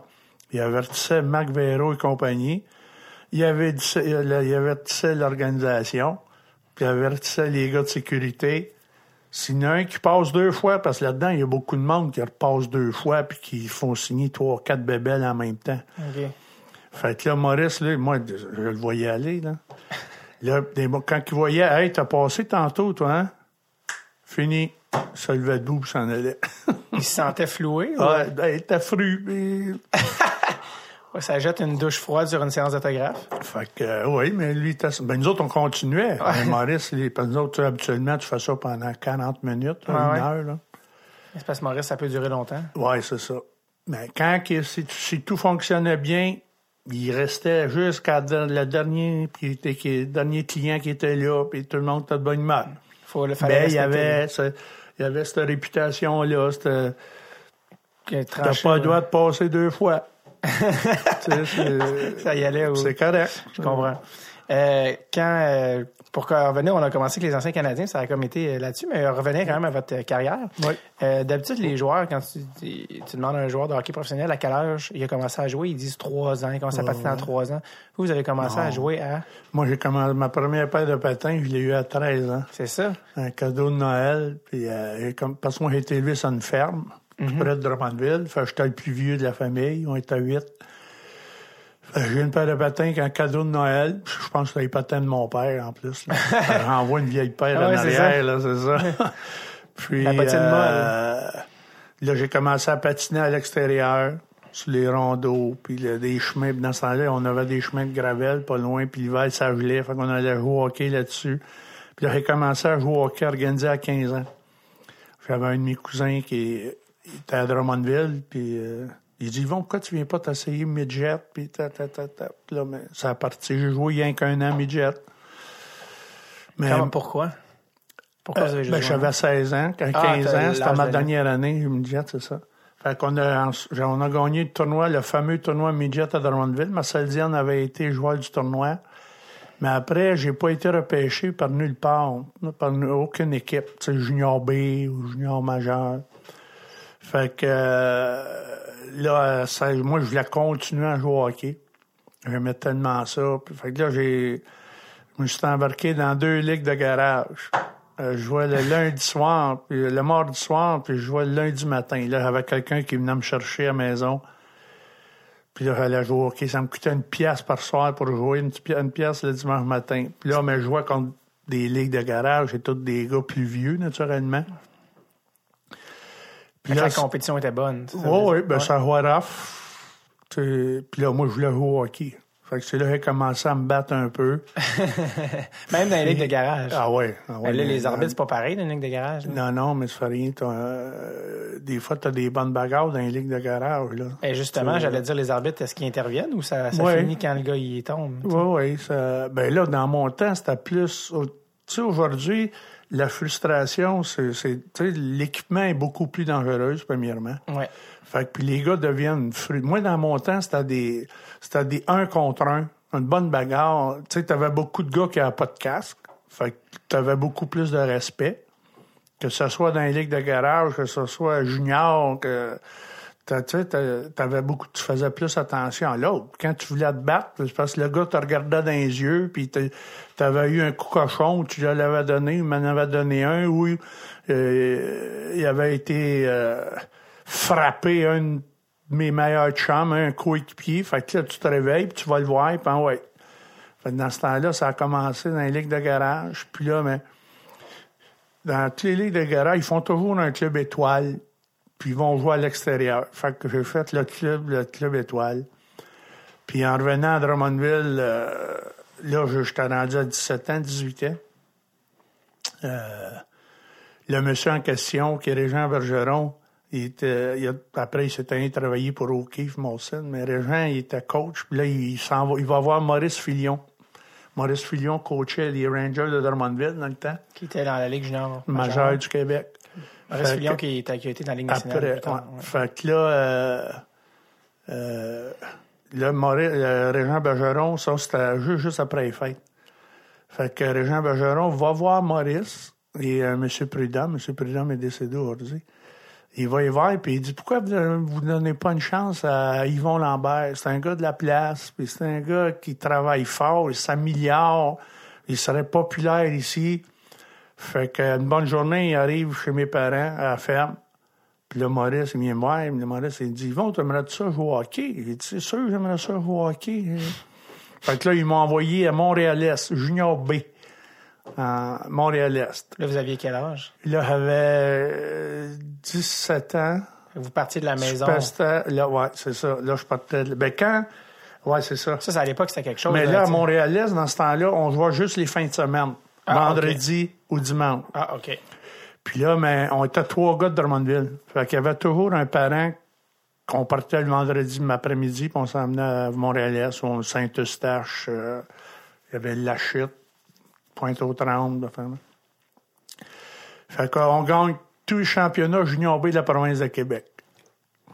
Il avertissait Marc Véro et compagnie. Il avertissait, il avertissait l'organisation. Puis il avertissait les gars de sécurité. S'il y en a un qui passe deux fois, parce que là-dedans, il y a beaucoup de monde qui repasse deux fois puis qui font signer trois, quatre bébelles en même temps. OK. Fait que là, Maurice, là, moi, je le voyais aller, là. Là, des- quand il voyait, hey, t'as passé tantôt, toi, hein? Fini. Il se levait debout puis s'en allait. Il se sentait floué. ou- Ouais, ben, t'as fru. ça jette une douche froide sur une séance d'autographe. Fait que, euh, oui, mais lui, ben, nous autres, on continuait. Maurice, les, que nous autres, habituellement, tu fais ça pendant 40 minutes, une ouais. heure, là. Maurice, ça peut durer longtemps. Oui, c'est ça. Mais quand si, si tout fonctionnait bien, il restait jusqu'à le dernier, puis le dernier client qui était là, puis tout le monde était de bonne humeur. Faut le fallait Mais il y avait, ce- il y avait cette réputation-là. Que T'as pas le droit de passer deux fois. Ça y allait. au- c'est correct. Je comprends. Euh, quand, euh, pour revenir, on a commencé avec les anciens Canadiens, ça a comme été euh, là-dessus, mais revenir quand même à votre carrière. Oui. Euh, D'habitude, les joueurs, quand tu, demandes à un joueur de hockey professionnel à quel âge il a commencé à jouer, ils disent trois ans, il commence à patiner à trois ans. Vous, vous avez commencé à jouer à... Moi, j'ai commencé ma première paire de patins, je l'ai eu à 13 ans. C'est ça? Un cadeau de Noël. Puis, comme, parce que moi, j'ai été élevé sur une ferme, tout près de Drummondville. Fait que j'étais le plus vieux de la famille. On était à huit. J'ai une paire de patins avec un cadeau de Noël. Je pense que c'était les patins de mon père, en plus. que J'envoie une vieille paire Ah en ouais, c'est arrière, là, c'est ça. Puis, La patine euh, là, j'ai commencé à patiner à l'extérieur, sur les rondeaux, puis là, des chemins. Puis dans ce temps-là, on avait des chemins de gravel pas loin, puis l'hiver, ça gelait. Fait qu'on allait jouer au hockey là-dessus. Puis là, j'ai commencé à jouer au hockey organisé à 15 ans. J'avais un de mes cousins qui était à Drummondville, puis euh, il dit, Yvon, pourquoi tu viens pas t'essayer midget? Puis ta, ta, ta, ta. Puis là, mais ça a parti. J'ai joué rien qu'un an midget. Mais, Comment, pourquoi? Pourquoi vous avez joué? ben, j'avais 16 ans, quand Ah, 15 t'as ans, c'était ma de- dernière année, midget, c'est ça. Fait qu'on a, on a gagné le tournoi, le fameux tournoi midget à Drummondville. Marcel Diane avait été joueur du tournoi. Mais après, j'ai pas été repêché par nulle part, par aucune équipe, tu sais, junior B ou junior majeur. Fait que euh, là, ça- moi, je voulais continuer à jouer au hockey. J'aimais tellement ça. Fait que là, j'ai, je me suis embarqué dans deux ligues de garage. Euh, je jouais le lundi soir, puis le mardi soir, puis je jouais le lundi matin. Là, j'avais quelqu'un qui venait me chercher à la maison. Puis là, j'allais jouer au hockey. Ça me coûtait une pièce par soir pour jouer, une, pi- une pièce le dimanche matin. Puis là, mais je jouais contre des ligues de garage, c'est tous des gars plus vieux, naturellement. Là, la compétition était bonne. Oui, oui, ben ça. Puis là, moi, je voulais jouer au hockey. Fait que c'est là que j'ai commencé à me battre un peu. Même dans les ligues de garage. Ah ouais. Ah ouais là, les arbitres, c'est pas pareil dans les ligues de garage. Non, non, mais ça fait rien. Euh, des fois, tu as des bonnes bagarres dans les ligues de garage. Là. Et justement, j'allais dire, les arbitres, est-ce qu'ils interviennent ou ça, ça finit quand le gars il tombe? Oui, oui. Ben là, dans mon temps, c'était plus... Tu sais, aujourd'hui, la frustration, c'est... L'équipement est beaucoup plus dangereux, premièrement. Ouais. Fait que puis les gars deviennent fruits. Moi, dans mon temps, c'était des c'était des un contre un, une bonne bagarre. Tu sais, t'avais beaucoup de gars qui n'avaient pas de casque. Fait que t'avais beaucoup plus de respect. Que ce soit dans les ligues de garage, que ce soit junior, que tu avais beaucoup, tu faisais plus attention à l'autre. Quand tu voulais te battre, c'est parce que le gars te regardait dans les yeux, puis tu avais eu un coup cochon, tu l'avais donné, il m'en avait donné un, où euh, il avait été euh, frapper un de mes meilleurs chums, un coéquipier. Fait que là, tu te réveilles, puis tu vas le voir, puis ah ouais. Fait que dans ce temps-là, ça a commencé dans les ligues de garage. Puis là, mais dans toutes les ligues de garage, ils font toujours un club étoile, puis ils vont jouer à l'extérieur. Fait que j'ai fait le club, le club étoile. Puis en revenant à Drummondville, euh, là, j'étais rendu à 17 ans, 18 ans. Euh, le monsieur en question, qui est Régent Bergeron, il était, il a, après, il s'est allé travailler pour O'Keefe Molson, mais Régent, il était coach. Puis là, il, s'en va, il va voir Maurice Filion. Maurice Filion coachait les Rangers de Drummondville dans le temps. Qui était dans la Ligue junior majeure du Québec. Maurice Filion qui, était, qui a été dans la Ligue nationale. Après, Fait que là, euh, euh, là, Maurice, euh, Régent Bergeron, ça, c'était juste, juste après les fêtes. Fait que Régent Bergeron va voir Maurice et euh, M. Prudhomme. M. Prudhomme est décédé aujourd'hui. Il va y voir, puis il dit Pourquoi vous ne donnez pas une chance à Yvon Lambert? C'est un gars de la place, puis c'est un gars qui travaille fort, il s'améliore, il serait populaire ici. Fait qu'une bonne journée, il arrive chez mes parents à la ferme. Puis là, Maurice, il vient me voir. Le Maurice, il dit Yvon, aimerais ça jouer au hockey Il dit C'est sûr, j'aimerais ça jouer au hockey. fait que là, ils m'ont envoyé à Montréal-Est, Junior B en Montréal-Est. Là, vous aviez quel âge? Là, j'avais 17 euh, ans. Vous partiez de la maison? là, ouais, c'est ça. Là, je partais de... Ben, quand... Ouais, c'est ça. Ça, à l'époque, c'était quelque chose. Mais là, à Montréal-Est, dans ce temps-là, on jouait juste les fins de semaine. Ah, vendredi ou dimanche. Ah, OK. Puis là, on était trois gars de Drummondville. Fait qu'il y avait toujours un parent qu'on partait le vendredi après-midi, puis on s'emmenait à Montréal-Est, ou Saint-Eustache. Euh, il y avait la chute. Pointe-aux-Trembles. Fait qu'on gagne tous les championnats junior B de la province de Québec.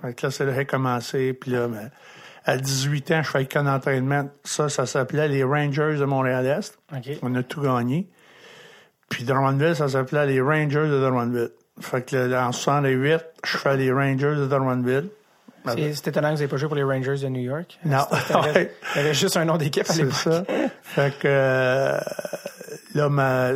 Fait que là, c'est là que commencé. Puis là, ben, à 18 ans, je fais qu'un entraînement. Ça, ça s'appelait les Rangers de Montréal-Est. On a tout gagné. Puis Drummondville, ça s'appelait les Rangers de Drummondville. Fait que en 68, je fais les Rangers de Drummondville. C'était étonnant que vous n'ayez pas joué pour les Rangers de New York. Non. Il y avait juste un nom d'équipe à l'époque. C'est ça. Fait que euh, là, ma,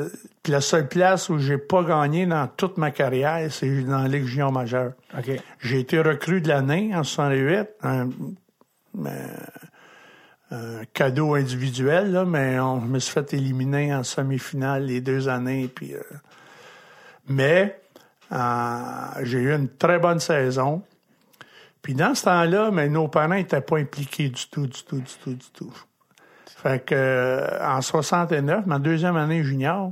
la seule place où j'ai pas gagné dans toute ma carrière, c'est dans la Ligue junior majeure. Okay. J'ai été recru de l'année en 68, un, un cadeau individuel, là, mais on, je me suis fait éliminer en semi-finale les deux années. Puis, euh, mais euh, j'ai eu une très bonne saison. Puis dans ce temps-là, mais nos parents n'étaient pas impliqués du tout, du tout, du tout, du tout. Fait que euh, en 69, ma deuxième année junior,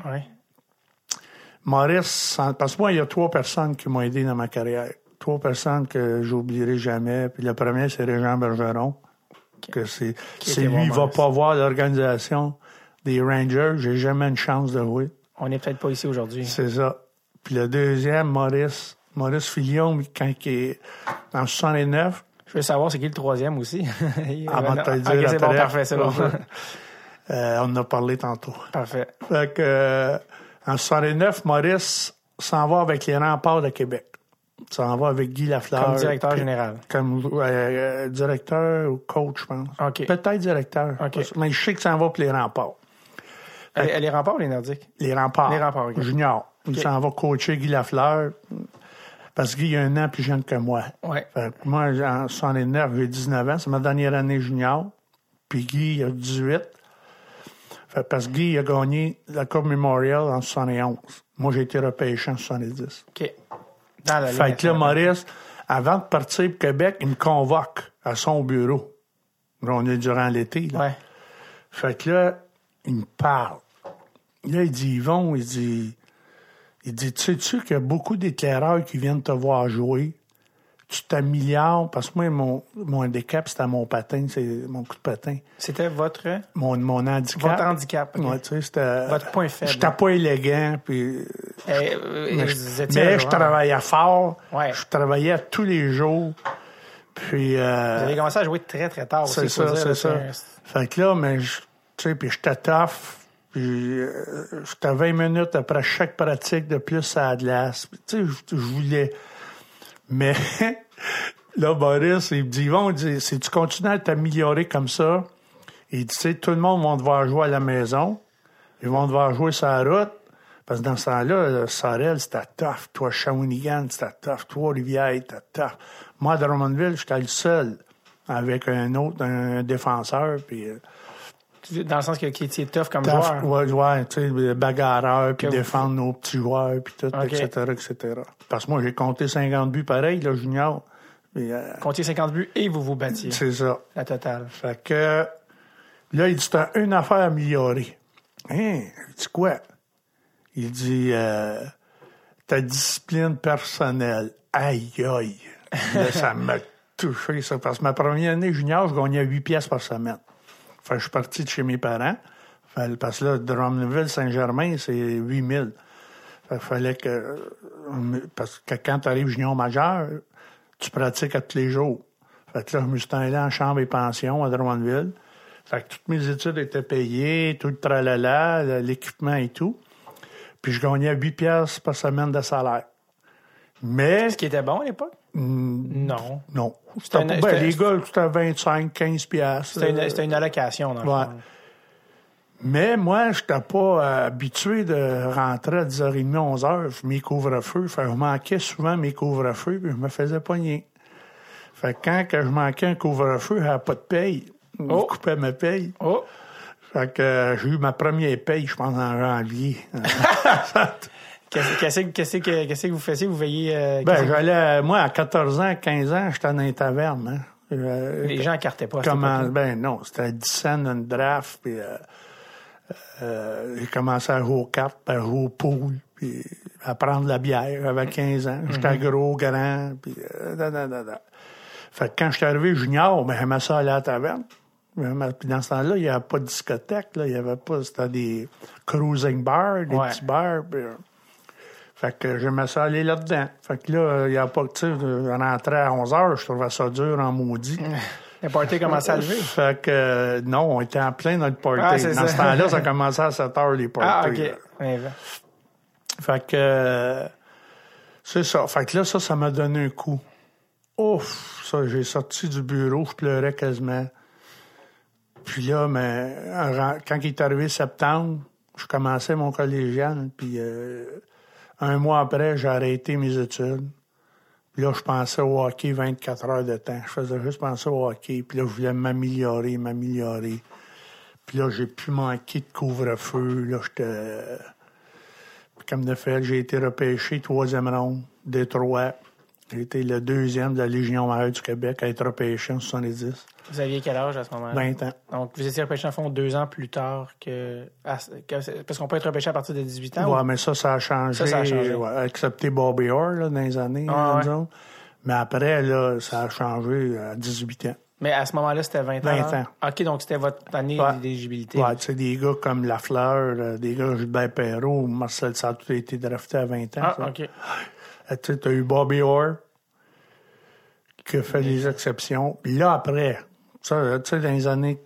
Maurice, parce que moi, il y a trois personnes qui m'ont aidé dans ma carrière. Trois personnes que j'oublierai jamais. Puis le premier, c'est Régent Bergeron. Que c'est, c'est lui, il va pas voir l'organisation des Rangers. J'ai jamais une chance de jouer. On n'est peut-être pas ici aujourd'hui. C'est ça. Puis le deuxième, Maurice, Maurice Filion, quand il est en 69, je veux savoir c'est qui le troisième aussi. ben, t'as dit okay, c'est bon, parfait, c'est bon. euh, on en a parlé tantôt. Parfait. Fait que, euh, en 69, Maurice s'en va avec les remparts de Québec. S'en va avec Guy Lafleur. Comme directeur général. Comme euh, directeur ou coach, je pense. Peut-être directeur. Mais je sais que ça en va pour les remparts. Les, les remparts ou les Nordiques? Les remparts. Les remparts, OK. Junior. Il s'en va coacher Guy Lafleur. Parce qu'il y a un an plus jeune que moi. Ouais. moi, en 69, j'ai 19 ans. C'est ma dernière année junior. Puis Guy, il a 18. Fait, parce que Guy il a gagné la Coupe Memorial en 71. Moi, j'ai été repêché en 70. OK. Dans la Fait que là. Maurice, avant de partir pour Québec, il me convoque à son bureau. Là, on est durant l'été. là. Ouais. Fait que là, il me parle. Là, il dit, Yvon, il dit, il dit, tu sais-tu qu'il y a beaucoup d'éclaireurs qui viennent te voir jouer? Tu t'améliores, parce que moi, mon, mon handicap, c'était mon patin, c'est mon coup de patin. C'était votre, Mon, mon handicap. votre handicap. Ouais, tu sais, c'était. Votre point faible. J'étais pas élégant, puis. Eh, euh, Mais, étiez mais je travaillais fort. Ouais. Je travaillais tous les jours. Puis. euh, Vous avez commencé à jouer très, très tard c'est ça, c'est ça. un- Fait que là, mais, je- tu sais, puis j'étais tough. Puis euh, j'étais 20 minutes après chaque pratique de plus à la glace. Tu sais, je, je voulais. Mais là, Boris, il me dit, dit, si tu continues à t'améliorer comme ça, il dit, tu sais, tout le monde va devoir jouer à la maison. Ils vont devoir jouer la route. Parce que dans ce temps-là, Sorel, c'était tough. Toi, Shawinigan, c'était tough. Toi, Rivière, c'était tough. Moi, à Drummondville, j'étais le seul avec un autre, un défenseur, puis euh, Dans le sens que qui était tough comme tough, joueur. ouais, ouais, tu sais, bagarreur, puis vous- défendre nos petits joueurs, puis tout, etc., etc. Parce que moi, j'ai compté 50 buts pareil, là, junior. Euh, Comptiez 50 buts et vous vous battiez. c'est ça. La totale. Fait que là, il dit t'as une affaire à améliorer. Hein? Il dit quoi? Il dit euh, ta discipline personnelle. Aïe aïe. Là, ça m'a touché, ça. Parce que ma première année junior, je gagnais 8 pièces par semaine. Fait que je suis parti de chez mes parents. Fait- Parce que là, Drummondville, Saint-Germain, c'est 8000. Fait, fallait que. Parce que quand tu arrives junior majeur, tu pratiques à tous les jours. Fait que là, je me suis allé en chambre et pension à Drummondville. Fait que toutes mes études étaient payées, tout le tralala, l'équipement et tout. Puis je gagnais 8 pièces par semaine de salaire. Mais, Ce qui était bon à l'époque? mm, Non. non. C'était une- ben, les gars, c'était 25, 15 pièces. C'était une, c'était une allocation, dans le Ouais. fond. Mais moi, je n'étais pas euh, habitué de rentrer à 10h30, 11h, mes couvre-feux. Fait que je manquais souvent mes couvre-feux, puis je me faisais pogner. Fait que quand que je manquais un couvre-feu, j'avais pas de paye. Je Oh. coupais ma paye. Oh! Fait que euh, j'ai eu ma première paye, je pense, en janvier. Qu'est-ce que- vous faisiez? Vous veillez. euh, ben, j'allais, moi, à 14 ans, 15 ans, j'étais dans les tavernes. Hein. Euh, les gens cartaient pas. Comment, ben non, c'était 10 cents une draft, puis euh, euh, j'ai commencé à jouer aux cartes, puis à jouer au pool, puis à prendre la bière. J'avais 15 ans. J'étais gros, grand, puis da, da, da, da. Fait que quand je suis arrivé junior, ben, j'aimais ça aller à la taverne. Puis dans ce temps-là, il n'y avait pas de discothèque, là. Il y avait pas, c'était des cruising bars, des Ouais. petits bars, puis, fait que j'aimais ça aller là-dedans. Fait que là, il n'y a pas, tu sais, je rentrais à 11 heures, je trouvais ça dur en maudit. Le party commençait à lever. Fait que, euh, non, on était en plein dans le party. Ah, dans ça. ce temps-là, ça commençait à 7 heures, les parties. Ah, OK. Fait que, euh, c'est ça. Fait que là, ça, ça m'a donné un coup. Ouf, ça, j'ai sorti du bureau, je pleurais quasiment. Puis là, mais, quand il est arrivé septembre, je commençais mon collégial, puis euh, un mois après, j'ai arrêté mes études. Puis là, je pensais au hockey 24 heures de temps. Je faisais juste penser au hockey. Puis là, je voulais m'améliorer, m'améliorer. Puis là, j'ai pu manquer de couvre-feu. Là, j'étais... Comme de fait, j'ai été repêché troisième ronde, Détroit. J'ai été le deuxième de la Légion majeure du Québec à être repêché en 70. Vous aviez quel âge à ce moment-là? 20 ans. Donc, vous étiez repêché en fond deux ans plus tard que. parce qu'on peut être repêché à partir de 18 ans. Ouais, ou- mais ça, ça a changé. Ça, ça a changé. ouais, excepté Bobby Orr, là, dans les années, Ah, ouais. Mais après, là, ça a changé à 18 ans. Mais à ce moment-là, c'était 20 ans. 20 hein? OK, donc c'était votre année Ouais. d'éligibilité. Ouais, tu sais, des gars comme Lafleur, euh, des gars Gilbert Perrault, Marcel, ça a tout été drafté à 20 ans. Ah, ça. OK. Euh, Tu t'as eu Bobby Orr qui a fait les exceptions. Puis là, après, tu sais, dans les années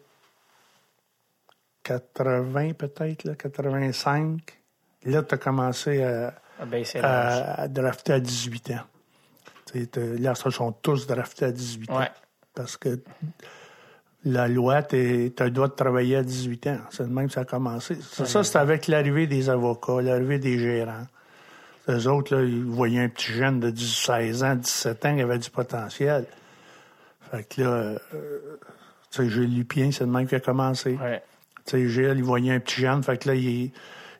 80 peut-être, là, 85, là, t'as commencé à, Ah, ben, à, à drafter à 18 ans. Tu là, ils sont tous draftés à 18 ans. Parce que la loi, tu as le droit de travailler à 18 ans. C'est de même que ça a commencé. Ça, ça c'est avec l'arrivée des avocats, l'arrivée des gérants. Les autres, là, ils voyaient un petit jeune de 10, 16 ans, 17 ans qui avait du potentiel. Fait que là, euh, tu sais, Jules Lupien, c'est de même qu'il a commencé. Ouais. Tu sais, Gilles, il voyait un petit jeune, fait que là, il,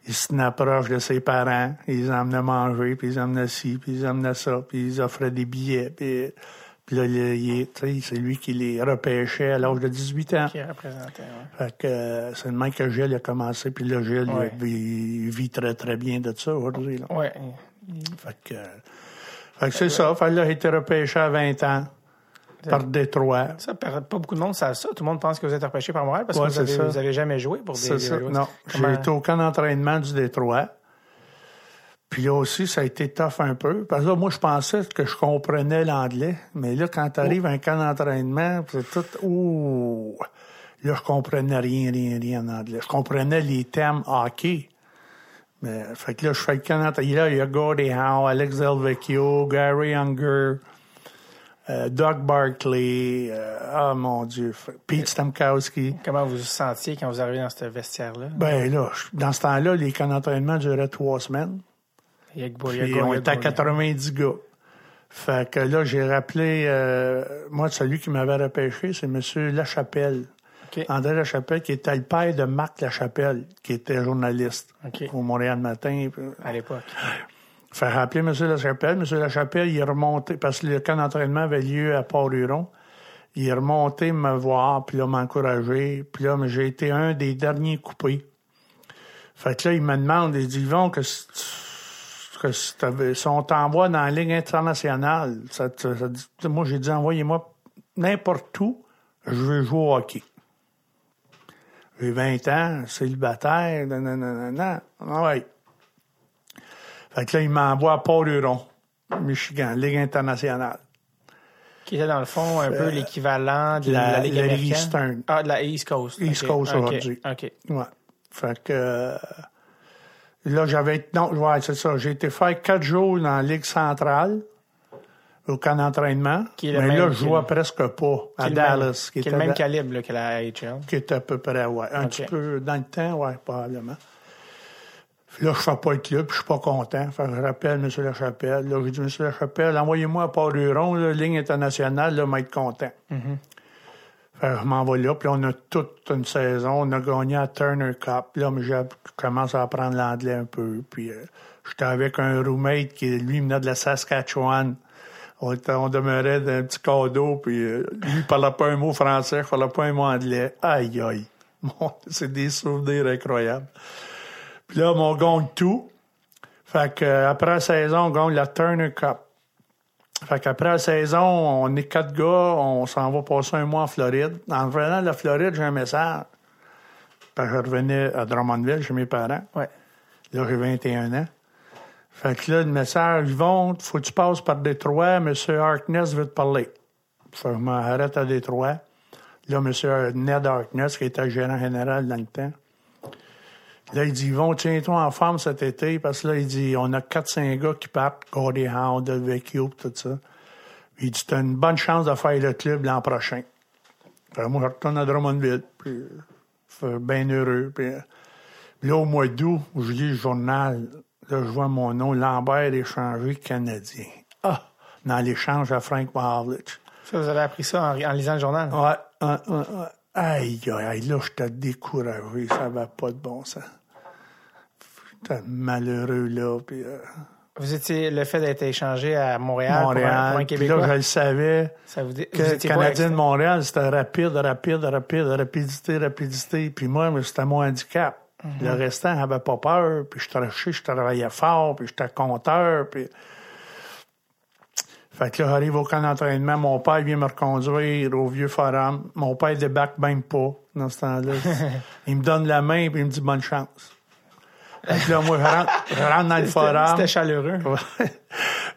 il se tenait proche de ses parents, ils emmenaient manger, puis ils emmenaient ci, puis ils emmenaient ça, puis ils offraient des billets, puis, puis là, c'est lui qui les repêchait à l'âge de 18 ans. Qui représentait, ouais. Fait que c'est le même que Gilles a commencé, puis là, Gilles, Ouais. il, il vit très, très bien de ça aujourd'hui. Ouais. Fait que, fait que c'est ça. Fait que là, il a été repêché à 20 ans par Détroit. Ça, pas beaucoup de monde savent ça. Tout le monde pense que vous êtes repêché par Montréal parce Ouais, que vous avez, vous avez jamais joué pour des. C'est ça. des- Non, Comment- j'ai été au camp d'entraînement du Détroit. Puis là aussi, ça a été tough un peu. Parce que là, moi, je pensais que je comprenais l'anglais. Mais là, quand tu arrives à un camp d'entraînement, c'est tout... Ouh! Là, je comprenais rien, rien, rien en anglais. Je comprenais les thèmes hockey. Mais, fait que là, je fais le camp d'entraînement. Là, il y a Gordie Howe, Alex Delvecchio, Gary Unger, euh, Doug Barkley, euh, ah mon Dieu, Pete Stamkowski. Comment vous vous sentiez quand vous arrivez dans ce vestiaire-là? Ben là, dans ce temps-là, les camps d'entraînement duraient trois semaines. Puis on était à Gbo- 90 gars. Fait que là, j'ai rappelé, euh, moi, celui qui m'avait repêché, c'est M. Lachapelle. André Lachapelle, qui était le père de Marc Lachapelle, qui était journaliste au Montréal Matin. À l'époque. Fait rappeler M. Lachapelle. M. Lachapelle, il est remonté, parce que le camp d'entraînement avait lieu à Port-Huron. Il est remonté me voir, puis là, m'encourager. Puis là, j'ai été un des derniers coupés. Fait que là, il me demande, il dit, Yvon, que si, tu- que si, on t'envoie dans la Ligue internationale, ça, te- ça dit- moi, j'ai dit, envoyez-moi n'importe où, je veux jouer au hockey. J'ai 20 ans, célibataire, non, non, non, non, non. Ah ouais. Fait que là, il m'envoie à Port-Huron, Michigan, Ligue internationale. Qui était dans le fond un peu l'équivalent de la, Euh, la- Ligue la américaine. Eastern. Ah, de la East Coast. East. Coast aujourd'hui. OK. Ouais. Fait que euh, là, j'avais. Non, ouais, c'est ça. J'ai été faire quatre jours dans la Ligue centrale au camp d'entraînement. Mais même- là, je jouais presque pas à Dallas. qui, qui est le même calibre là, que la AHL. qui était à peu près, ouais. Un petit peu dans le temps, ouais, probablement. Là, je fais pas le club, je suis pas content. Fait que je rappelle M. Lachapelle. Là, j'ai dit, M. Lachapelle, envoyez-moi à Port-Huron, ligne internationale, là, m'être content. Fait que je m'en vais là, puis on a toute une saison. On a gagné à Turner Cup. Là, mais j'ai- je commence à apprendre l'anglais un peu. Puis euh, j'étais avec un roommate qui, lui, venait de la Saskatchewan. On, demeurait d'un petit cadeau, puis euh, lui, il parlait pas un mot français, il parlait pas un mot anglais. Aïe, aïe. Mon- C'est des souvenirs incroyables. Puis là, on gagne tout. Fait que, euh, après la saison, on gagne la Turner Cup. Fait qu'après la saison, on est quatre gars, on s'en va passer un mois en Floride. En revenant de la Floride, j'ai un message. Parce que je revenais à Drummondville chez mes parents. Ouais. Là, j'ai 21 ans. Fait que là, le message, Yvon, faut que tu passes par Détroit, M. Harkness veut te parler. Fait que je m'arrête à Détroit. Là, M. Ned Harkness, qui était gérant général dans le temps, là, il dit, Yvon, tiens-toi en forme cet été, parce que là, il dit, on a 4-5 gars qui partent, Gordy Hound, Delvecchio, pis tout ça. Il dit, t'as une bonne chance de faire le club l'an prochain. Que moi, je retourne à Drummondville, puis je suis bien heureux. Puis, euh, Là, au mois d'août, je lis le journal, là, je vois mon nom, Lambert échangé canadien. Ah! Dans l'échange à Frank Pavlich. Ça, vous avez appris ça en, en lisant le journal? Ouais, ouais, ouais, ouais. Aïe, aïe, aïe, là, j'étais découragé, ça va pas de bon sens. J'étais malheureux, là, puis euh, Vous étiez le fait d'être échangé à Montréal, pour un- Montréal. pour un, Puis Québécois. là, je le savais. ça vous dit, que Canadien de Montréal, c'était rapide, rapide, rapide, rapidité, rapidité. Puis moi, c'était mon handicap. Le restant n'avait pas peur, puis je travaillais, je travaillais fort, puis j'étais compteur, puis... Fait que là, j'arrive au camp d'entraînement, mon père vient me reconduire au vieux forum. Mon père débarque même pas dans ce temps-là. il me donne la main, puis il me dit bonne chance. Là, moi, je rentre, je rentre dans le forum. C'était chaleureux.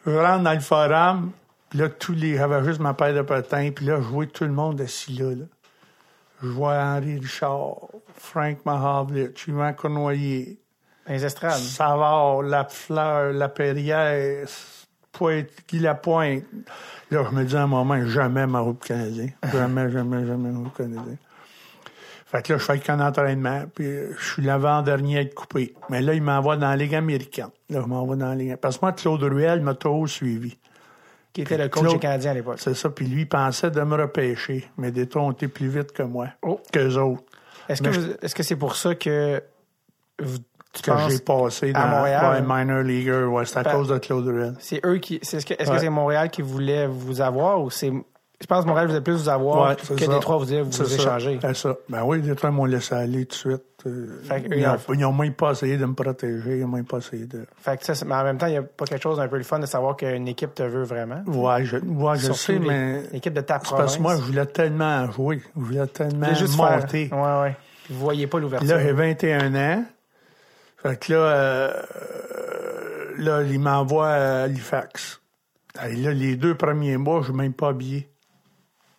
Je rentre dans le forum, puis là, tous les. J'avais juste ma paire de patins, puis là, je vois tout le monde assis là. là. Je vois Henri Richard, Frank Mahavlich, Yvan Cournoyer, Dans les estrades. Savard, La Fleur, La Perrière, Pointe, Guy Lapointe. Là, je me dis à un moment, jamais ma route canadien. Jamais, jamais, jamais ma route canadien. Fait que là, je fais le camp d'entraînement, puis euh, je suis l'avant-dernier à être coupé. Mais là, il m'envoie dans la Ligue américaine. Là, je m'envoie dans la Ligue Parce que moi, Claude Ruel m'a toujours suivi. Qui était le coach Claude- des Canadiens à l'époque. C'est ça. Puis lui, il pensait de me repêcher. Mais des fois, ont été plus vite que moi. Oh. Qu'eux autres. Est-ce que est-ce que c'est pour ça que vous, tu que j'ai passé à dans Montréal? ouais, minor leaguer. Ouais, c'est à Ben- cause de Claude Ruel. c'est eux qui c'est- est-ce que est-ce que c'est Montréal qui voulait vous avoir ou c'est je pense que Montréal voulait plus vous avoir Ouais, que ça. Détroit vous dire vous C'est vous ça. échanger. C'est ça. Ben oui, Détroit m'ont laissé aller tout de suite. Euh, Fait que eux, ils, ils ont, ont- ils ont même pas essayé de me protéger. Ils ont même pas essayé de... Fait que ça, mais en même temps, il n'y a pas quelque chose d'un peu le fun de savoir qu'une équipe te veut vraiment. Ouais, je, ouais, je sais, les- mais... L'équipe de ta C'est province. parce que moi, je voulais tellement jouer. Je voulais tellement voulais juste monter. faire. Ouais, ouais. Puis vous voyez pas l'ouverture. là, j'ai 21 ans. Fait que là, euh, là, il m'envoie à Halifax. Et là, les deux premiers mois, je suis même pas habillé.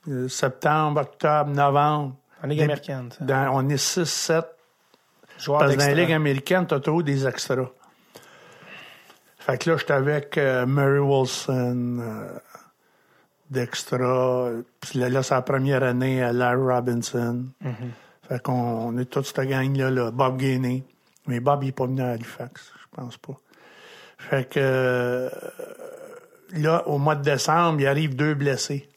Euh, septembre, octobre, novembre. en Ligue Des- américaine. ça. Dans- on est 6-7. Joueur Parce que dans la. Ligue américaine, t'as toujours des extras. Fait que là, j'étais avec euh, Murray Wilson, euh, d'extra. Puis là, là, c'est la première année à Larry Robinson. Fait qu'on on est toute cette gang-là, là. Bob Gainey. Mais Bob, il n'est pas venu à Halifax, je pense pas. Fait que là, au mois de décembre, il arrive deux blessés.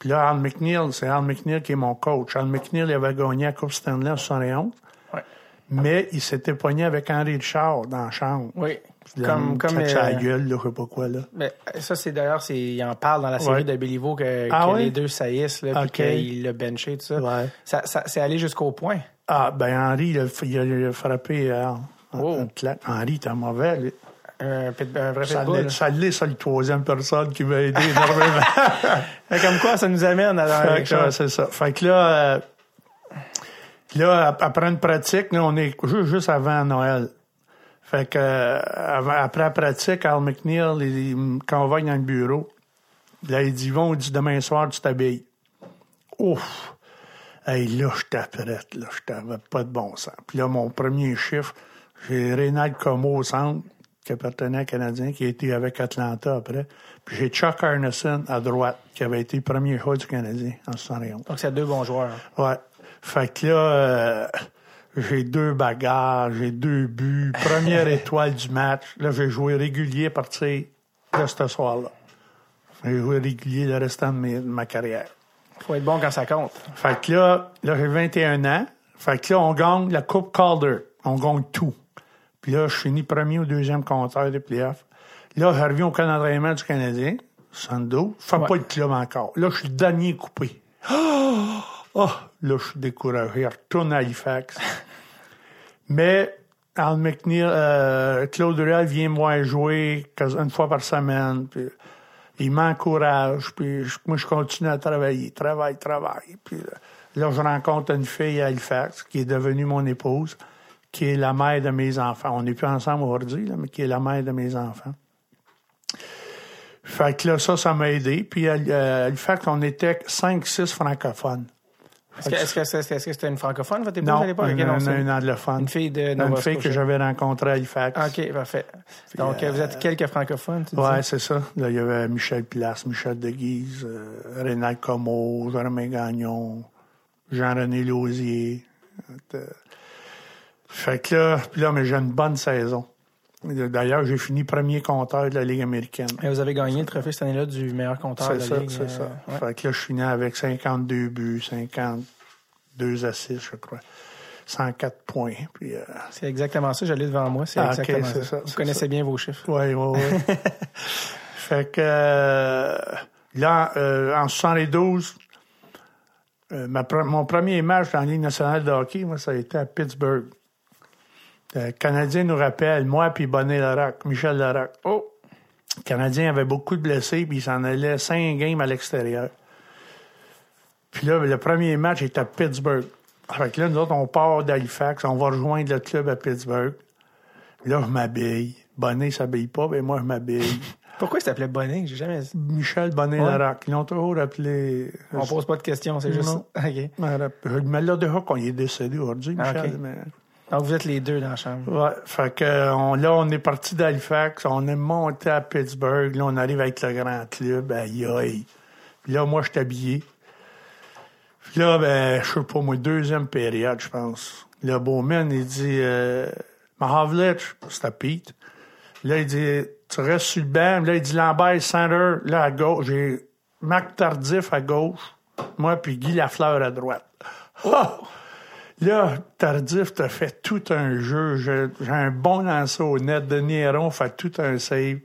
Puis là, Al McNeil, c'est Al McNeil qui est mon coach. Al McNeil il avait gagné la Coupe Stanley en 71. Ouais. Mais il s'était pogné avec Henri Richard dans la chambre. Oui. Puis là, Comme, il comme claque sa euh, gueule, là, je sais pas quoi, là. ben, ça, c'est d'ailleurs, il en parle dans la série Ouais. de Béliveau que, Ah que les deux saillissent, là, puis qu'il l'a benché, tout ça. Ouais. Ça, ça- c'est allé jusqu'au point. Ah, ben Henri, il a, il a- il a frappé euh, Oh. Henri, t'es mauvais, lui. Un, pit- un vrai Ça pitbull. ça l'est, ça, le troisième personne qui m'a aidé énormément. Comme quoi, ça nous amène à Fait quelque chose. c'est ça. Fait que là, euh, là, ap- après une pratique, là, on est juste, avant Noël. Fait que, euh, après la pratique, Al McNeil, il, me convoque dans le bureau. Là, il dit, bon, il dit, demain soir, tu t'habilles. Ouf! Hey, là, je t'apprête, là, je t'avais pas de bon sens. Puis là, mon premier chiffre, j'ai Rénal Como au centre, qui appartenait à Canadien, qui a été avec Atlanta après. Puis j'ai Chuck Arneson à droite, qui avait été premier choix du Canadien en 71. Donc, c'est deux bons joueurs. Ouais. Fait que là, euh, j'ai deux bagarres, j'ai deux buts, première étoile du match. Là, j'ai joué régulier à partir de ce soir-là. J'ai joué régulier le restant de, mes- de ma carrière. Faut être bon quand ça compte. Fait que là, là j'ai 21 ans. Fait que là, on gagne la Coupe Calder. On gagne tout. Puis là, je finis premier ou deuxième compteur des playoffs. Là, je reviens au Canada du Canadien, Sando. Je fais Ouais. pas de club encore. Là, je suis le dernier coupé. Oh, là, je suis découragé. Je retourne à Halifax. Mais Al McNeil, euh, Claude Ruel vient me voir jouer une fois par semaine. Puis il m'encourage. Puis je- moi, je continue à travailler. Travaille, travaille. Puis euh, là, je rencontre une fille à Halifax qui est devenue mon épouse, qui est la mère de mes enfants. On n'est plus ensemble aujourd'hui, mais qui est la mère de mes enfants. Fait que là, ça, ça m'a aidé. Puis à à Halifax, on était 5-6 francophones. Est-ce que, c'était une francophone, votre épouse, Non, à l'époque? une, non, une- une anglophone. Une fille de Une Nova fille que j'avais rencontrée à Halifax. OK, parfait. Donc, euh, vous êtes quelques francophones, tu Ouais, disais? c'est ça. Là, il y avait Michel Place, Michel Deguise, euh, Rénal Comeau, Gagnon, Jean-René Lausier. Euh, Fait que là, puis là, mais j'ai une bonne saison. D'ailleurs, j'ai fini premier compteur de la Ligue américaine. Et vous avez gagné le trophée cette année-là du meilleur compteur de C'est la ça, Ligue. c'est euh, ça. ouais. Fait que là, je finis avec 52 buts, 52 assists, je crois. 104 points. Puis, euh, C'est exactement ça, j'allais devant moi, c'est Ah, exactement c'est ça. ça, Vous c'est connaissez ça. bien vos chiffres. Oui, oui, oui. fait que euh, là, euh, en 72, euh, ma pre- mon premier match dans la Ligue nationale de hockey, moi, ça a été à Pittsburgh. Le Canadien nous rappelle, moi puis Bonnet Larac, Michel Larac. Oh! Le Canadien avait beaucoup de blessés, puis il s'en allait cinq games à l'extérieur. Puis là, le premier match était à Pittsburgh. Fait que là, nous autres, on part d'Halifax, on va rejoindre le club à Pittsburgh. Puis là, je m'habille. Bonnet s'habille pas, mais moi, je m'habille. Pourquoi il s'appelait Bonnet? J'ai jamais... Michel Bonnet-Larac. Ils l'ont toujours appelé... On pose pas de questions, c'est juste Non. ça. OK. Je me l'ai déjà qu'on est décédé aujourd'hui, Ah, Michel. mais- Donc, vous êtes les deux dans la chambre. Ouais, fait que on, là, on est parti d'Halifax, on est monté à Pittsburgh, là, on arrive avec le grand club, aïe aïe. Puis là, moi, je suis habillé. Puis là, ben, je sais pas, moi, deuxième période, je pense. Le Bowman, il dit, euh, Mahavlich, c'était Pete. Là, il dit, tu restes sur le banc. Là, il dit, Lambert Center, là, à gauche. J'ai Marc Tardif à gauche. Moi, puis Guy Lafleur à droite. Oh! Là, Tardif t'as fait tout un jeu. J'ai un bon lancer au net. Denis Héron fait tout un save,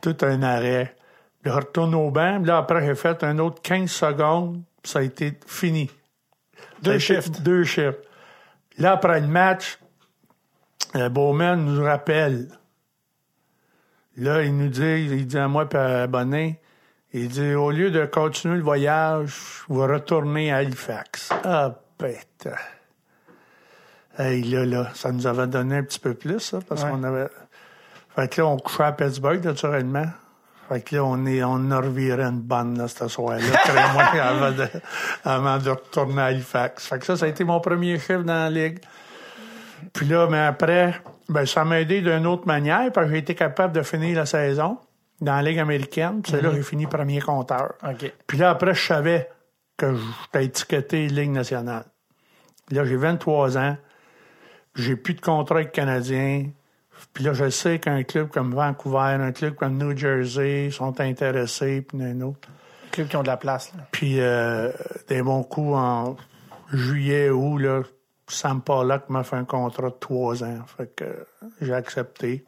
tout un arrêt. Je retourne au banc. Là, après, j'ai fait un autre 15 secondes. puis Ça a été fini. Deux shifts. Deux shifts. Là, après le match, le Bowman nous rappelle. Là, il nous dit, il dit à moi et à Bonnet, il dit, au lieu de continuer le voyage, vous retournez à Halifax. Ah, bête. Hey, là, là, ça nous avait donné un petit peu plus, ça, parce Ouais. qu'on avait... Fait que là, on couchait à Pittsburgh, naturellement. Fait que là, on, est, on a reviré une bonne, là, ce soir-là, très moins avant de, avant de retourner à Halifax. Fait que ça, ça a été mon premier chiffre dans la ligue. Puis là, mais après, ben, ça m'a aidé d'une autre manière, parce que j'ai été capable de finir la saison dans la Ligue américaine. Puis c'est là que j'ai fini premier compteur. Puis là, après, je savais que j'étais étiqueté Ligue nationale. Là, j'ai 23 ans. J'ai plus de contrat avec le Canadien. Puis là, je sais qu'un club comme Vancouver, un club comme New Jersey sont intéressés, puis un autre. Les clubs qui ont de la place. Là. Puis euh, des bons coups en juillet, août, là, Sam Pollock m'a fait un contrat de trois ans. Fait que j'ai accepté.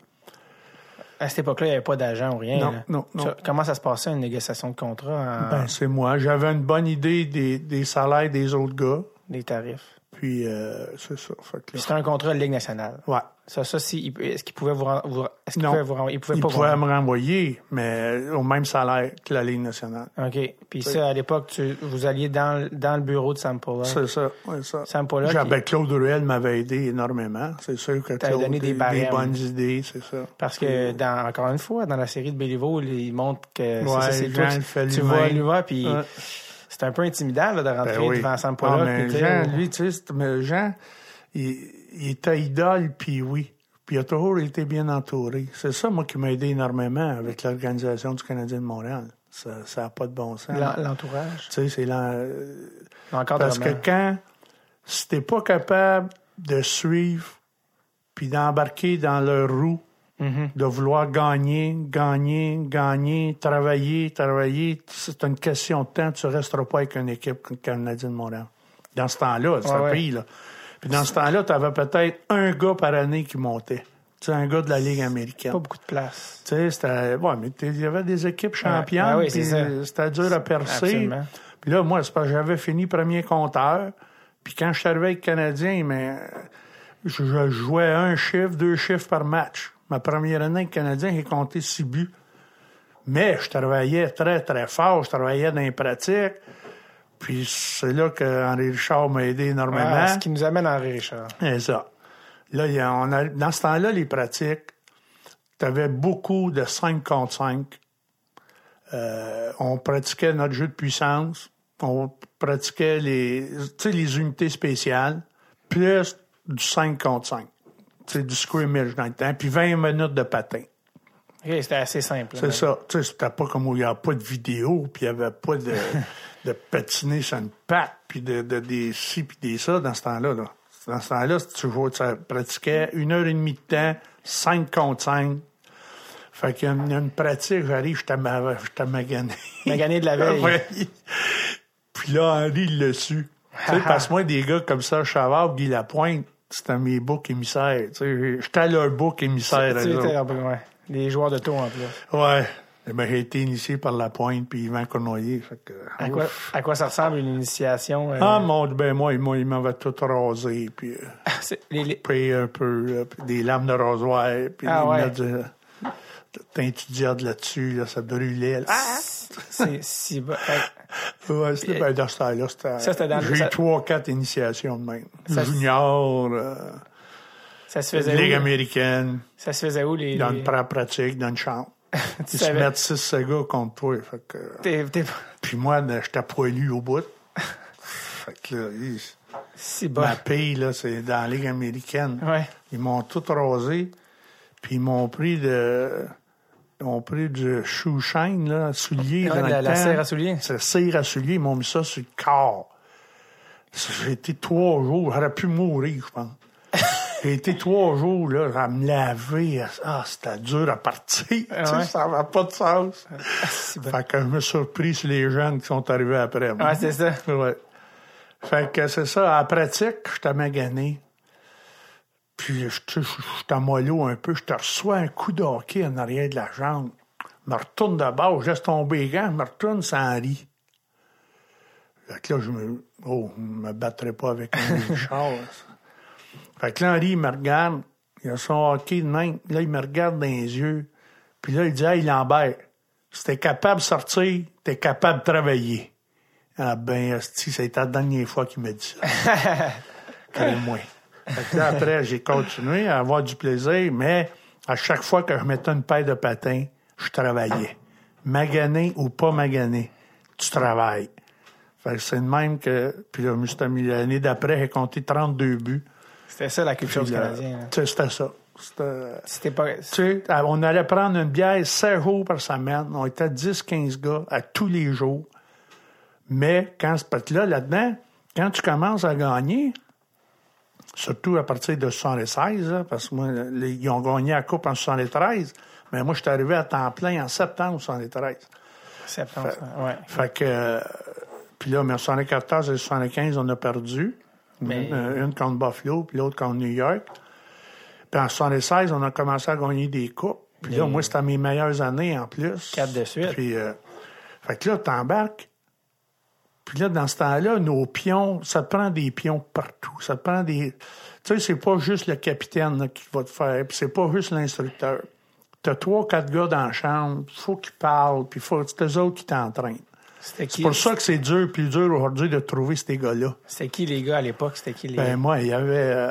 À cette époque-là, il n'y avait pas d'agent ou rien. Non, là. non, non. Ça- comment ça se passait, une négociation de contrat en Ben, c'est moi. J'avais une bonne idée des, des salaires des autres gars. des tarifs? Puis euh, c'est ça. C'était un contrat de Ligue nationale. ouais. Ça, ça si, est-ce qu'il pouvait vous, vous- est-ce qu'il pouvait vous ren- il pouvait Il pas vous pouvait ren- me renvoyer, mais au même salaire que la Ligue nationale. OK. Puis ça, à l'époque, tu- vous alliez dans, dans le bureau de Sam Pollock. C'est ça, ouais, ça. Sam Pollock, Jean- il- ben, Claude Ruel m'avait aidé énormément. C'est sûr que Claude donné des des, barèmes. bonnes idées, c'est ça. Parce que, dans, encore une fois, dans la série de Béliveau, il montre que c'est Ouais, ça, c'est toi, tu, tu vois voir, puis Ouais. c'est un peu intimidant là, de rentrer Ben oui. devant Sam Ah, mais Jean, lui, tu sais, mais Jean, il, il était idole, puis oui. Puis il a toujours été bien entouré. C'est ça, moi, qui m'a aidé énormément avec l'organisation du Canadien de Montréal. Ça n'a pas de bon sens. l'en- l'entourage? Tu sais, c'est l'en- Encore Parce que quand, si t'es pas capable de suivre puis d'embarquer dans leur roue, Mhm. de vouloir gagner, gagner, gagner, travailler, travailler, c'est une question de temps, tu resteras pas avec une équipe comme le Canadien de Montréal. Dans ce temps-là, c'est Ouais, un ouais. pays, là. Puis dans ce temps-là, tu avais peut-être un gars par année qui montait. Tu sais, un gars de la Ligue américaine. Pas beaucoup de place. Tu sais, c'était. Ouais, mais il y avait des équipes championnes. C'est puis ça. C'était dur à percer. Absolument. Puis là, moi, c'est parce que j'avais fini premier compteur. Puis quand je suis arrivé avec Canadien, mais je, je jouais un chiffre, deux chiffres par match. Ma première année avec Canadien, j'ai compté six buts. Mais je travaillais très, très fort. Je travaillais dans les pratiques. Puis c'est là que Henri Richard m'a aidé énormément. Ah, ce qui nous amène à Henri Richard. C'est ça. Là, on a, dans ce temps-là, les pratiques, tu avais beaucoup de 5 contre 5. Euh, on pratiquait notre jeu de puissance. On pratiquait les, les unités spéciales, plus du 5 contre 5. C'est du scrimmage dans le temps, puis 20 minutes de patin. OK, c'était assez simple. C'est ça. C'était pas comme où il n'y a pas de vidéo, puis il n'y avait pas de, de patiner sur une patte, puis de, de- des ci, puis des ça dans ce temps-là. Là. Dans ce temps-là, tu tu pratiquais une heure et demie de temps, 5 contre 5. Fait qu'il y a une, pratique, j'arrive, je t'ai magané. Magané de la veille. Ouais. Puis là, Henri, il l'a su. tu sais, parce que moi, des gars comme ça, Chavard, Guy Lapointe, c'était mes boucs émissaires. Tu sais, j'étais leur bouc émissaire. Peu, ouais. Les joueurs de taux en plus. Ouais. Eh ben, j'ai été initié par La Pointe puis Yvan Cournoyer. Fait que, À quoi, ouf. à quoi ça ressemble une initiation? euh, Ah, mon ben moi, il m'a- il m'avait tout rasé, puis euh, les- pris un peu, là, puis des lames de rasoir, puis Ah, il ouais. de, de teinte d'iode là-dessus, là, ça brûlait. là. Ah! c'est si. Fait- Ouais, c'était ben, dans ce temps-là, c'était... Ça, c'était dans le- J'ai eu trois, quatre initiations de même. Ça- Junior, euh, Ça se faisait Ligue où? américaine, Ça se faisait où les. dans une pra- pratique, dans une chambre. tu Ils se mettent six gars contre toi, fait que... t'es- t'es- Puis moi, ben, j'étais poilu au bout. fait que là, il- Si ma paye, là, c'est dans la Ligue américaine. Ouais. Ils m'ont tout rasé, puis ils m'ont pris de... Ils ont pris du shoe shine, là, soulier. Ouais, dans la- le la temps. cire à souliers. C'est cire à soulier. Ils m'ont mis ça sur le corps. J'ai été trois jours. J'aurais pu mourir, je pense. J'ai été trois jours, là, à me laver. Ah, c'était dur à partir. Tu sais? Ça n'avait pas de sens. Bas. Fait que je me suis surpris sur les jeunes qui sont arrivés après moi. Ouais, c'est ça. Ouais. Fait que c'est ça, en pratique, je t'ai magané. Puis je je mollo un peu, je te reçois un coup de hockey en arrière de la jambe. Je me retourne de bord, je laisse tomber les gants, je me retourne sans riz. Fait que là, je me. Oh, je me battrai pas avec un char. Fait que là, Henri, il me regarde, il a son hockey de même. Là, il me regarde dans les yeux. Puis là, il dit Hey, Lambert, si t'es capable de sortir, t'es capable de travailler. Ah ben, hostie, c'était la dernière fois qu'il m'a dit ça. Crée-moi. Fait que là, après, j'ai continué à avoir du plaisir, mais à chaque fois que je mettais une paire de patins, je travaillais. Magané ou pas magané, tu travailles. Fait que c'est de même que, puis là, l'année d'après, j'ai compté 32 buts. C'était ça la culture Puis du là, Canadien. C'était ça. C'était... Pas. On allait prendre une bière 16 jours par semaine. On était 10-15 gars à tous les jours. Mais quand que là, là-dedans, quand tu commences à gagner, surtout à partir de 76, là, parce que moi, les- ils ont gagné la Coupe en 73, mais moi, je suis arrivé à temps plein en septembre 73. Septembre, ouais. Fait que, euh, puis là, mais en 74 et 75, on a perdu. Mais- Une, euh, une contre Buffalo, puis l'autre contre New York. Puis en 76, on a commencé à gagner des coupes. Puis là, moi, c'était mes meilleures années en plus. Quatre de suite. Puis, euh, fait que là, t'embarques. Puis là, dans ce temps-là, nos pions, ça te prend des pions partout. Ça te prend des... Tu sais, c'est pas juste le capitaine là, qui va te faire, puis c'est pas juste l'instructeur. T'as trois, quatre gars dans la chambre, faut qu'ils parlent, puis faut c'est eux autres qui t'entraînent. C'est qui, pour ça que c'est dur, plus dur aujourd'hui de trouver ces gars-là. c'était qui les gars à l'époque? C'était qui les Ben, moi, il y avait. euh,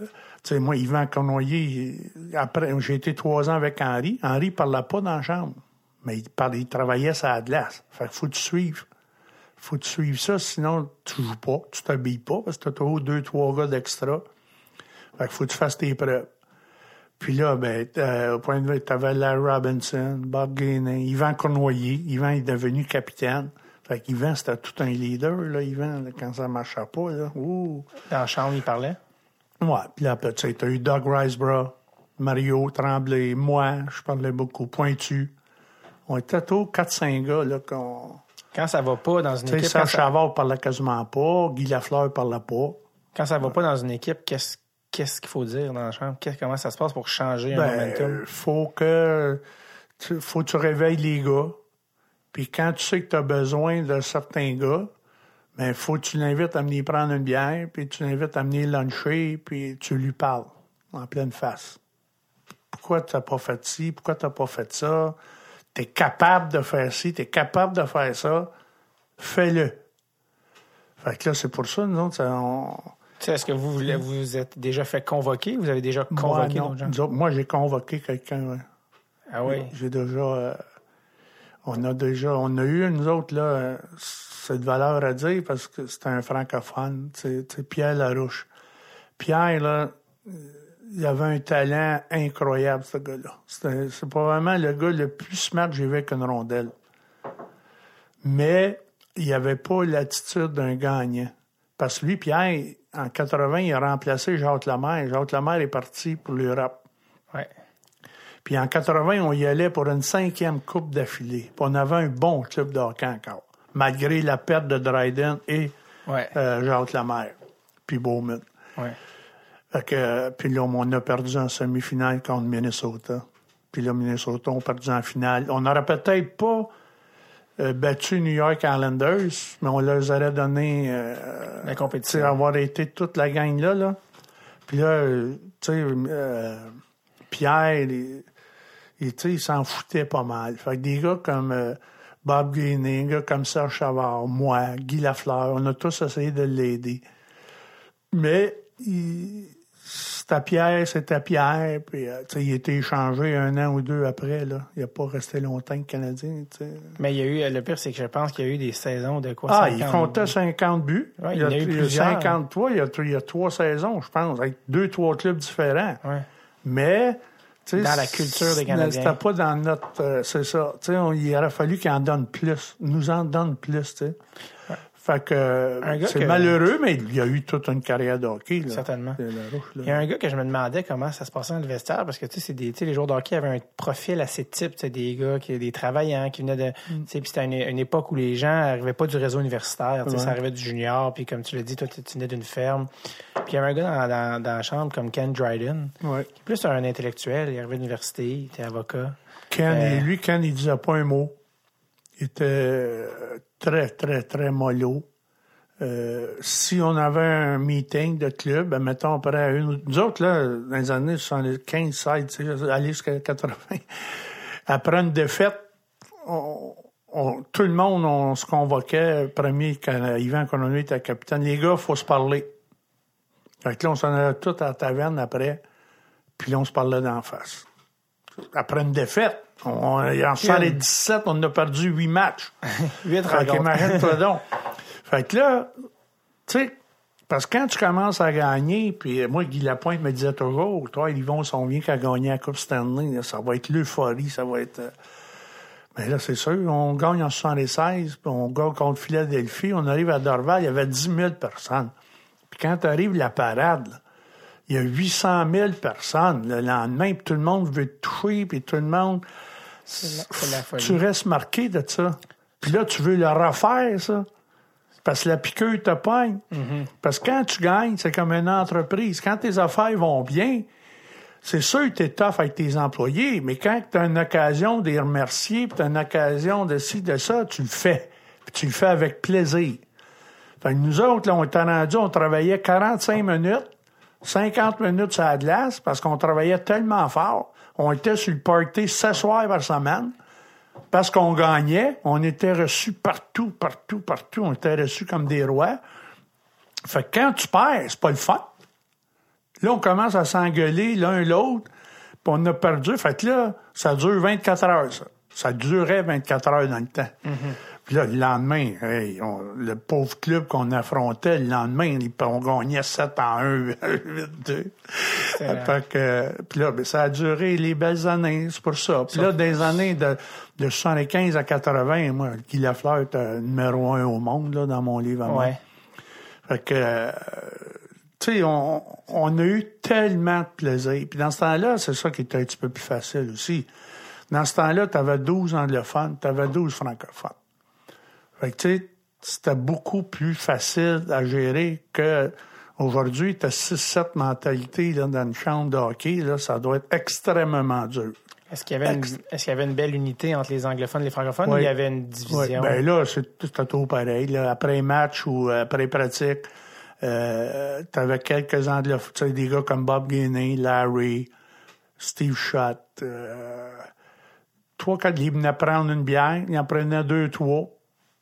tu sais, moi, Yvan Cornoyer, il- après, j'ai été trois ans avec Henri. Henri parlait pas dans la chambre, mais il, parlait, il travaillait sur la glace. Fait qu'il faut tu suives. faut tu suives ça, sinon tu joues pas, tu t'habilles pas, parce que t'as toujours deux, trois gars d'extra. Fait qu'il faut que tu fasses tes preuves. Puis là, ben, euh, au point de vue, t'avais Larry Robinson, Bob Gainey, Yvan Cornoyer. Yvan est devenu capitaine. Fait qu'Yvan, c'était tout un leader, là, Yvan, là, quand ça marchait pas, là. Ouh. dans la chambre, ils parlaient? Ouais, puis là, tu sais, t'as eu Doug Riseborough, Mario Tremblay, moi, je parlais beaucoup, Pointu. On était tous 4-5 gars, là, qu'on... Quand ça va pas dans une équipe, ça, Chavard parlait quasiment pas, Guy Lafleur parlait pas. quand ça va pas dans une équipe, qu'est-ce qu'est-ce qu'il faut dire dans la chambre? Comment ça se passe pour changer un Ben, momentum? faut que... Tu, faut que tu réveilles les gars. Puis quand tu sais que tu as besoin de certains gars, ben, faut que tu l'invites à venir prendre une bière, puis tu l'invites à venir luncher, puis tu lui parles en pleine face. Pourquoi tu n'as pas fait ci? Pourquoi tu n'as pas fait ça? Tu es capable de faire ci, tu es capable de faire ça. Fais-le. Fait que là, c'est pour ça, nous autres, on, Est-ce que vous vous vous êtes déjà fait convoquer? Vous avez déjà moi, convoqué d'autres gens? Moi, j'ai convoqué quelqu'un. Ah oui? J'ai déjà. euh, on a déjà. On a eu, nous autres, là, cette valeur à dire parce que c'est un francophone. C'est Pierre Larouche. Pierre, là, il avait un talent incroyable, ce gars-là. C'était- C'est probablement le gars le plus smart que j'ai vu avec une rondelle. Mais il avait pas l'attitude d'un gagnant. Parce que lui, Pierre, en 80, il a remplacé Jacques Lemaire. Jacques Lemaire est parti pour l'Europe. Ouais. Puis en 80, on y allait pour une cinquième coupe d'affilée. Puis on avait un bon club de hockey encore, malgré la perte de Dryden et Ouais. euh, Jacques Lemaire, puis Bowman. ouais. Fait que, puis là, on a perdu en semi-finale contre Minnesota. Puis là, Minnesota, on a perdu en finale. On n'aurait peut-être pas battu New York Islanders, mais on leur aurait donné... euh, La compétition. avoir été toute la gang là, là. Puis là, euh, tu sais, euh, Pierre, il, s'en foutait pas mal. Fait que des gars comme euh, Bob des gars comme Serge Chavard, moi, Guy Lafleur, on a tous essayé de l'aider. Mais il- c'était Pierre, c'était Pierre, puis euh, il a été échangé un an ou deux après, là. Il n'a pas resté longtemps le Canadien. Mais il y a eu, le pire, c'est que je pense qu'il y a eu des saisons de quoi? Ah, 50? il comptait 50 buts. Ouais, il, y a eu plusieurs. 53, il y, a, il y a trois saisons, je pense, avec deux, trois clubs différents. Ouais. Mais, tu sais, Dans la culture des Canadiens. C'était pas dans notre. euh, c'est ça. On- il aurait fallu qu'il en donne plus. Nous en donne plus, tu sais. Fait que c'est malheureux, mais il y a eu toute une carrière de hockey. Là. Certainement. Il y a un gars que je me demandais comment ça se passait dans le vestiaire parce que tu sais, c'est des, les joueurs de hockey avaient un profil assez type, tu sais, des gars qui des travaillants qui venaient de, Mm. tu sais, puis c'était une, une époque où les gens arrivaient pas du réseau universitaire, tu sais, Ouais. ça arrivait du junior, puis comme tu l'as dit, toi tu venais d'une ferme. Puis il y avait un gars dans, dans, dans la chambre comme Ken Dryden, Ouais. qui est plus un intellectuel, il arrivait de l'université, il était avocat. Ken, Euh, lui, Ken, il disait pas un mot. Il était euh, très, très, très mollo. Euh, si on avait un meeting de club, ben, mettons, après une ou- Nous autres, là, dans les années 75, 16, tu sais, aller jusqu'à 80, après une défaite, tout le monde, on se convoquait, premier, quand Yvan Conono était capitaine. Les gars, faut se parler. Fait que là, on s'en allait tous à la taverne après, puis là, on se parlait d'en face après une défaite. On, en 17, on a perdu huit matchs. Huit Fait rencontres. qu'imagine-toi donc. Fait que là, tu sais, parce que quand tu commences à gagner, puis moi, Guy Lapointe me disait toujours, toi, ils vont, on vient qu'à gagner la Coupe Stanley, là, ça va être l'euphorie, ça va être... euh, Mais là, c'est sûr, on gagne en 76, puis on gagne contre Philadelphie, on arrive à Dorval, il y avait 10 000 personnes. Puis quand tu arrives la parade, là, il y a 800 000 personnes le lendemain, puis tout le monde veut te toucher, puis tout le monde... La- la. Tu restes marqué de ça. Puis là, tu veux le refaire, ça. Parce que la piqûre te pogne. Mm-hmm. Parce que quand tu gagnes, c'est comme une entreprise. Quand tes affaires vont bien, c'est sûr que tu es tough avec tes employés, mais quand tu as une occasion de les remercier, puis tu as une occasion de ci, de ça, tu le fais. Puis tu le fais avec plaisir. Fait que nous autres, là, on était rendus, on travaillait 45 minutes, 50 minutes sur la glace, parce qu'on travaillait tellement fort. On était sur le party 7 soirs par semaine. Parce qu'on gagnait, on était reçus partout, partout, partout. On était reçus comme des rois. Fait que quand tu perds, c'est pas le fun. Là, on commence à s'engueuler l'un l'autre, puis on a perdu. Fait que là, ça dure 24 heures, ça. Ça durait 24 heures dans le temps. Puis là, le lendemain, hey, on- le pauvre club qu'on affrontait, le lendemain, on gagnait 7 en 1, 8-2. Fait que, puis là, ben, ça a duré les belles années, c'est pour ça. Puis là, des années de, de 75 à 80, moi, Guy Lafleur était numéro un au monde, là, dans mon livre à. Ouais. Fait que, tu sais, on, on a eu tellement de plaisir. Puis dans ce temps-là, c'est ça qui était un petit peu plus facile aussi. Dans ce temps-là, tu avais 12 anglophones, tu avais 12 francophones. Fait que, tu sais, c'était beaucoup plus facile à gérer que aujourd'hui, tu as 6-7 mentalités là, dans une chambre de hockey. Là, ça doit être extrêmement dur. Est-ce qu'il y avait une, est-ce qu'il y avait une belle unité entre les anglophones et les francophones ou il y avait une division? ben là, c'est c'était tout pareil. Là. Après match ou après pratique, euh, t'avais quelques anglophones, tu des gars comme Bob Guiney, Larry, Steve Schott. Euh, trois, quatre, ils venaient prendre une bière, ils en prenaient deux, trois.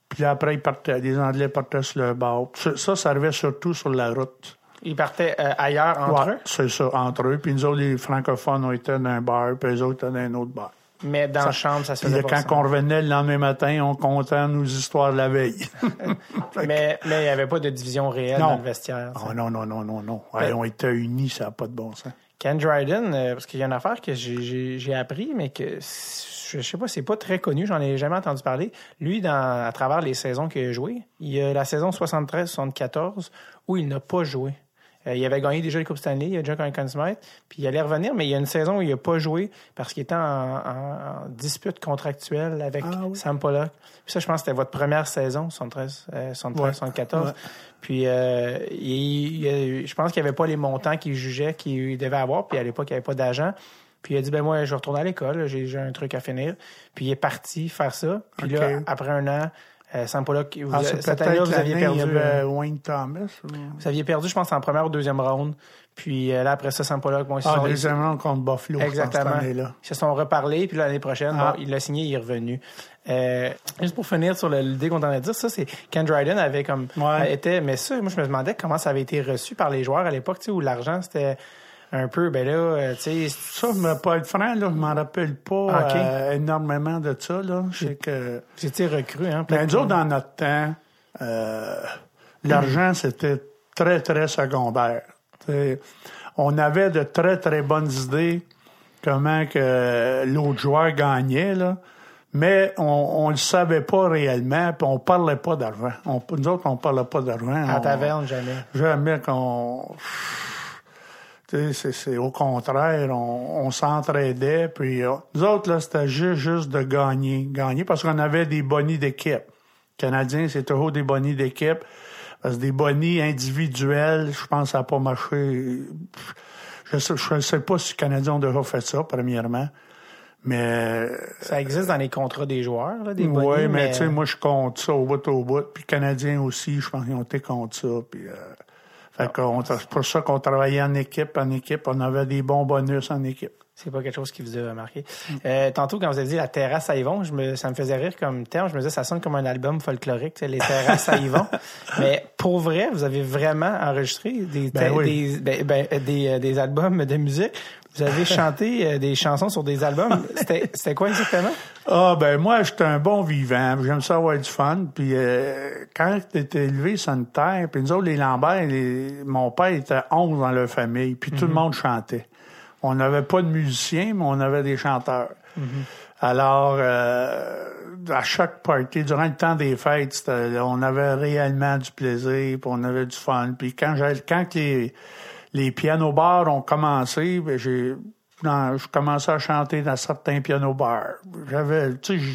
Puis après, ils partaient, les Anglais partaient sur le bord. Ça, ça, arrivait surtout sur la route. Ils partaient euh, ailleurs entre Ouais, eux, c'est ça, entre eux. Puis nous autres, les francophones, on était dans un bar, puis eux autres, étaient dans un autre bar. mais dans la chambre, ça se faisait pas quand on revenait le lendemain matin, on comptait nos histoires de la veille. Mais mais il n'y avait pas de division réelle Non. dans le vestiaire. Oh non, non, non, non, non. Ouais, on était unis, ça n'a pas de bon sens. Ken Dryden, euh, parce qu'il y a une affaire que j'ai appris, mais que je sais pas, c'est pas très connu, j'en ai jamais entendu parler. Lui, dans, à travers les saisons qu'il a jouées, il y a la saison 73-74 où il n'a pas joué. Euh, il avait gagné déjà le Coupe Stanley, il a déjà gagné Conn Smythe, puis il allait revenir, mais il y a une saison où il n'a pas joué parce qu'il était en, en- en dispute contractuelle avec Ah oui. Sam Pollock. Puis ça, je pense que c'était votre première saison, 73, euh, 73 Ouais. 74. Ouais. Puis euh, il- il- je pense qu'il n'y avait pas les montants qu'il jugeait qu'il devait avoir. Puis à l'époque, il n'y avait pas d'agent. Puis il a dit, ben moi, je retourne à l'école, j'ai un truc à finir. Puis il est parti faire ça. Puis là, après un an, euh, Sam Pollock, vous, Ah, cette année-là, vous aviez perdu. il y avait euh, Wayne Thomas. ou- Vous aviez perdu, je pense, en première ou deuxième ronde. Puis euh, là, après ça, Sam Pollock, bon, ils se Ah, deuxième round contre Buffalo, cette Exactement. année-là. Ils se sont reparlé, puis l'année prochaine, Ah. bon, il l'a signé, il est revenu. Euh, juste pour finir sur le- l'idée qu'on en a dit, ça, c'est Ken Dryden avait comme Ouais. était, mais ça, moi je me demandais comment ça avait été reçu par les joueurs à l'époque, tu sais, où l'argent c'était un peu, ben là, euh, tu sais, Ça, mais pas être franc, là, je m'en rappelle pas Ah, euh, énormément de ça. Là. Je sais que... j'étais recru, hein. Mais peut-être nous autres, dans notre temps, euh, l'argent, c'était très, très secondaire. T'sais, on avait de très, très bonnes idées comment que l'autre joueur gagnait, là. Mais on, on le savait pas réellement, puis on parlait pas d'argent. Nous autres, on parlait pas d'argent. En On- taverne, jamais. Jamais qu'on. Tu sais, c'est- au contraire, on, on s'entraidait. Puis euh, nous autres, là, c'était juste, juste de gagner. Gagner parce qu'on avait des bonnies d'équipe. Canadiens, c'est toujours des bonnies d'équipe. Parce que des bonnies individuels, je pense ça n'a pas marché. Je sais, je sais pas si les Canadiens ont déjà fait ça, premièrement. Mais Ça existe dans les contrats des joueurs, là, des oui, bonnies, mais, tu sais, moi, je compte ça au bout au bout. Puis les Canadiens aussi, je pense qu'ils ont été contre ça. Puis, euh, fait qu'on- c'est pour ça qu'on travaillait en équipe, en équipe. On avait des bons bonus en équipe. C'est pas quelque chose qui vous a marqué. Euh, tantôt, quand vous avez dit la terrasse à Yvon, je me, ça me faisait rire comme terme. Je me disais, ça sonne comme un album folklorique, les terrasses à Yvon. Mais pour vrai, vous avez vraiment enregistré des, Ben oui. des, ben, ben, des, euh, des albums de musique. Vous avez chanté euh, des chansons sur des albums. C'était quoi exactement? Ah, ben moi, j'étais un bon vivant. J'aime ça avoir du fun. Puis euh, quand t'étais élevé sur une terre, puis nous autres, les Lambert, les- mon père était 11 dans leur famille, puis tout le monde chantait. On n'avait pas de musiciens, mais on avait des chanteurs. Alors, euh, à chaque party, durant le temps des fêtes, on avait réellement du plaisir, puis on avait du fun. Puis quand, quand les, les pianos bars ont commencé, ben j'ai je commençais à chanter dans certains pianos bars. J'avais, tu sais,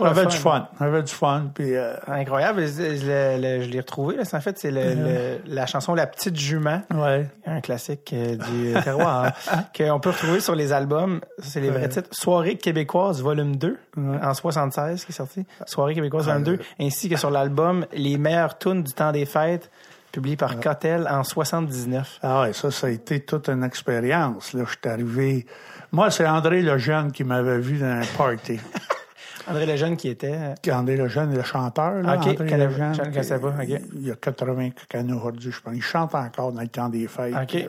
j'avais du fun. J'avais du fun. Puis, euh, Incroyable. Je, l'ai- retrouvé. Là. En fait, c'est le- la chanson La Petite Jument. ouais. Un classique euh, du terroir hein, qu'on peut retrouver sur les albums. C'est les vrais titres. Soirée québécoise volume 2 Ouais. en 76 qui est sorti. Soirée québécoise volume 2 ainsi que sur l'album Les meilleures tunes du temps des fêtes publié par Cotel en 79. Ah ouais, ça, ça a été toute une expérience. Là, je suis arrivé. Moi, c'est André Lejeune qui m'avait vu dans un party. André Lejeune qui était euh, André Lejeune, le chanteur, là, André Lejeune, pas. Il y a 80 canaux aujourd'hui, je pense. Il chante encore dans le temps des fêtes. OK. Euh,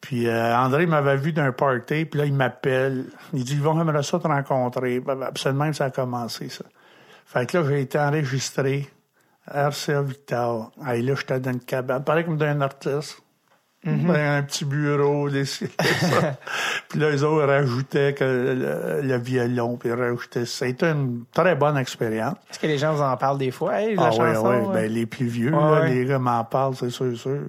Puis euh, André m'avait vu d'un party, puis là, il m'appelle. Il dit, Yvon, j'aimerais ça te rencontrer. Ben, ben, que ça a commencé, ça. Fait que là, j'ai été enregistré RCA Victor. Hey, là, j'étais dans une cabane. Pareil comme d'un artiste. Mhm. Ben, un petit bureau, des. Puis là, les autres rajoutaient que le, le violon, puis ils rajoutaient ça. C'était une très bonne expérience. Est-ce que les gens vous en parlent des fois? Hey, la Ah oui, chanson, oui. euh, Ben, les plus vieux, Ouais, là, ouais. les gars m'en parlent, c'est sûr, sûr.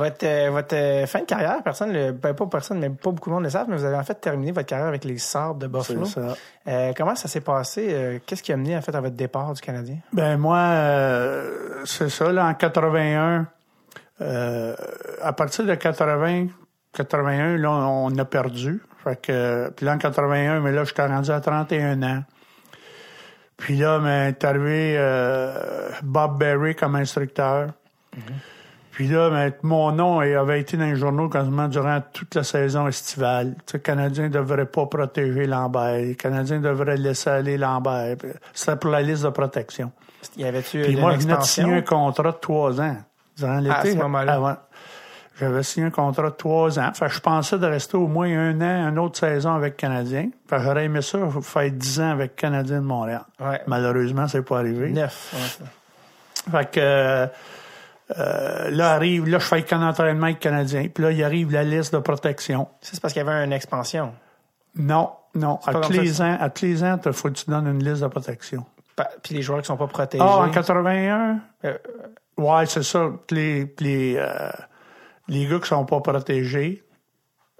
Votre, euh, votre euh, fin de carrière, personne, le, ben, pas personne, mais pas beaucoup de monde le savent, mais vous avez en fait terminé votre carrière avec les Sabres de Buffalo. C'est ça. Euh, comment ça s'est passé? Euh, Qu'est-ce qui a mené en fait à votre départ du Canadien? Ben moi, euh, c'est ça, là, en 81, euh, à partir de 80, 81, là, on a perdu. Fait que, puis là, en 81, mais là, j'étais rendu à 31 ans. Puis là, m'est arrivé euh, Bob Berry comme instructeur. Puis là, ben, mon nom avait été dans les journaux quasiment durant toute la saison estivale. Tu sais, le Canadien ne devrait pas protéger Lambert. Les Canadiens devraient laisser aller Lambert. C'était pour la liste de protection. Y avait-tu Puis une moi, je venais de signer un contrat de trois ans. Durant l'été. à ce moment-là. avant. J'avais signé un contrat de trois ans. Fait que je pensais de rester au moins un an, une autre saison avec le Canadien. Fait que j'aurais aimé ça, faire dix ans avec Canadien de Montréal. Ouais. Malheureusement, c'est pas arrivé. Neuf. ouais, ça. Fait que euh, euh, là arrive, là je fais qu'un entraînement avec le Canadien. Puis là, il arrive la liste de protection. Ça, c'est parce qu'il y avait une expansion. Non, non. À tous les ans, à tous les ans, il faut que tu donnes une liste de protection. Puis les joueurs qui sont pas protégés. Ah, en 81? Euh, Ouais, c'est ça. Les, les, euh, les gars qui sont pas protégés,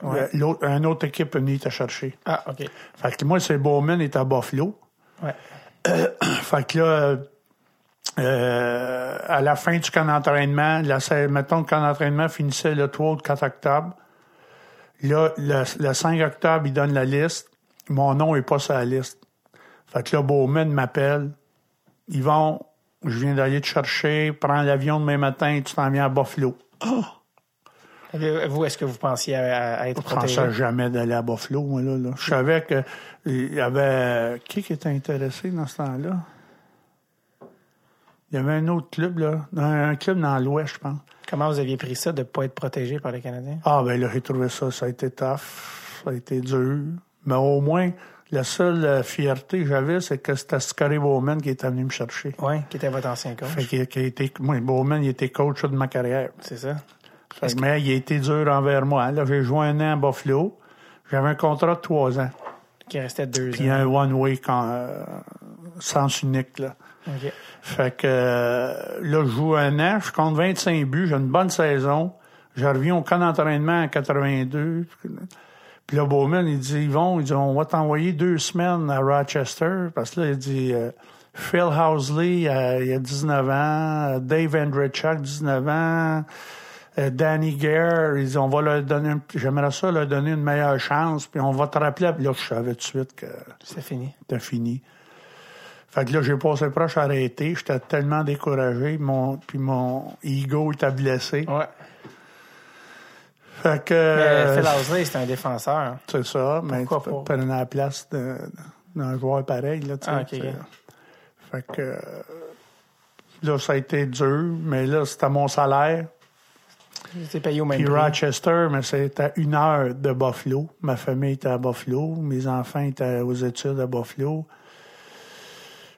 Ouais. euh, l'autre, une autre équipe est venue te chercher. Ah, OK. Fait que moi, c'est Bowman est à Buffalo. Ouais. Fait que là, euh, à la fin du camp d'entraînement, la, mettons que le camp d'entraînement finissait le 3 ou le 4 octobre. Là, le, le 5 octobre, il donne la liste. Mon nom est pas sur la liste. Fait que là, Bowman m'appelle. Ils vont, je viens d'aller te chercher, prends l'avion demain matin, tu t'en viens à Buffalo. Euh, Vous, est-ce que vous pensiez à, à être Je protégé? pensais jamais d'aller à Buffalo, moi, là, là. Je savais que il y avait qui qui était intéressé dans ce temps-là? Il y avait un autre club, là. Un, club dans l'Ouest, je pense. Comment vous aviez pris ça de ne pas être protégé par les Canadiens? Ah, ben là, j'ai trouvé ça, ça a été tough, ça a été dur. Mais au moins, la seule euh, fierté que j'avais, c'est que c'était Scotty Bowman qui était venu me chercher. Oui, qui était votre ancien coach. Fait qu'il qu'il a été, moi, Bowman, il était coach de ma carrière. C'est ça. Fait que- mais il a été dur envers moi. Là, j'ai joué un an à Buffalo. J'avais un contrat de trois ans. Qui restait deux Puis ans. un one-way quand, euh, sens unique, là. Fait que euh, là, je joue un an, je compte 25 buts, j'ai une bonne saison. Je reviens au camp d'entraînement en 82. Puis là, Bowman, il dit, Yvon, il dit, on va t'envoyer deux semaines à Rochester. Parce que là, il dit, euh, Phil Housley, euh, il a 19 ans, euh, Dave Andrechuk, 19 ans, euh, Danny Gare, il dit, on va leur donner, j'aimerais ça leur donner une meilleure chance, puis on va te rappeler. Puis là, je savais tout de suite que C'est fini. c'était fini. Fait que là, j'ai passé proche à arrêter. J'étais tellement découragé. Mon, puis mon ego était blessé. Ouais. Fait que... Mais euh, Phil Housley, c'est un défenseur. c'est ça, mais Pourquoi tu pas? prenais la place d'un joueur pareil. Là, tu sais, Ah. Fait que... Là, ça a été dur, mais là, c'était mon salaire. J'étais payé au même Puis prix. Rochester, mais c'était à une heure de Buffalo. Ma famille était à Buffalo. Mes enfants étaient aux études à Buffalo.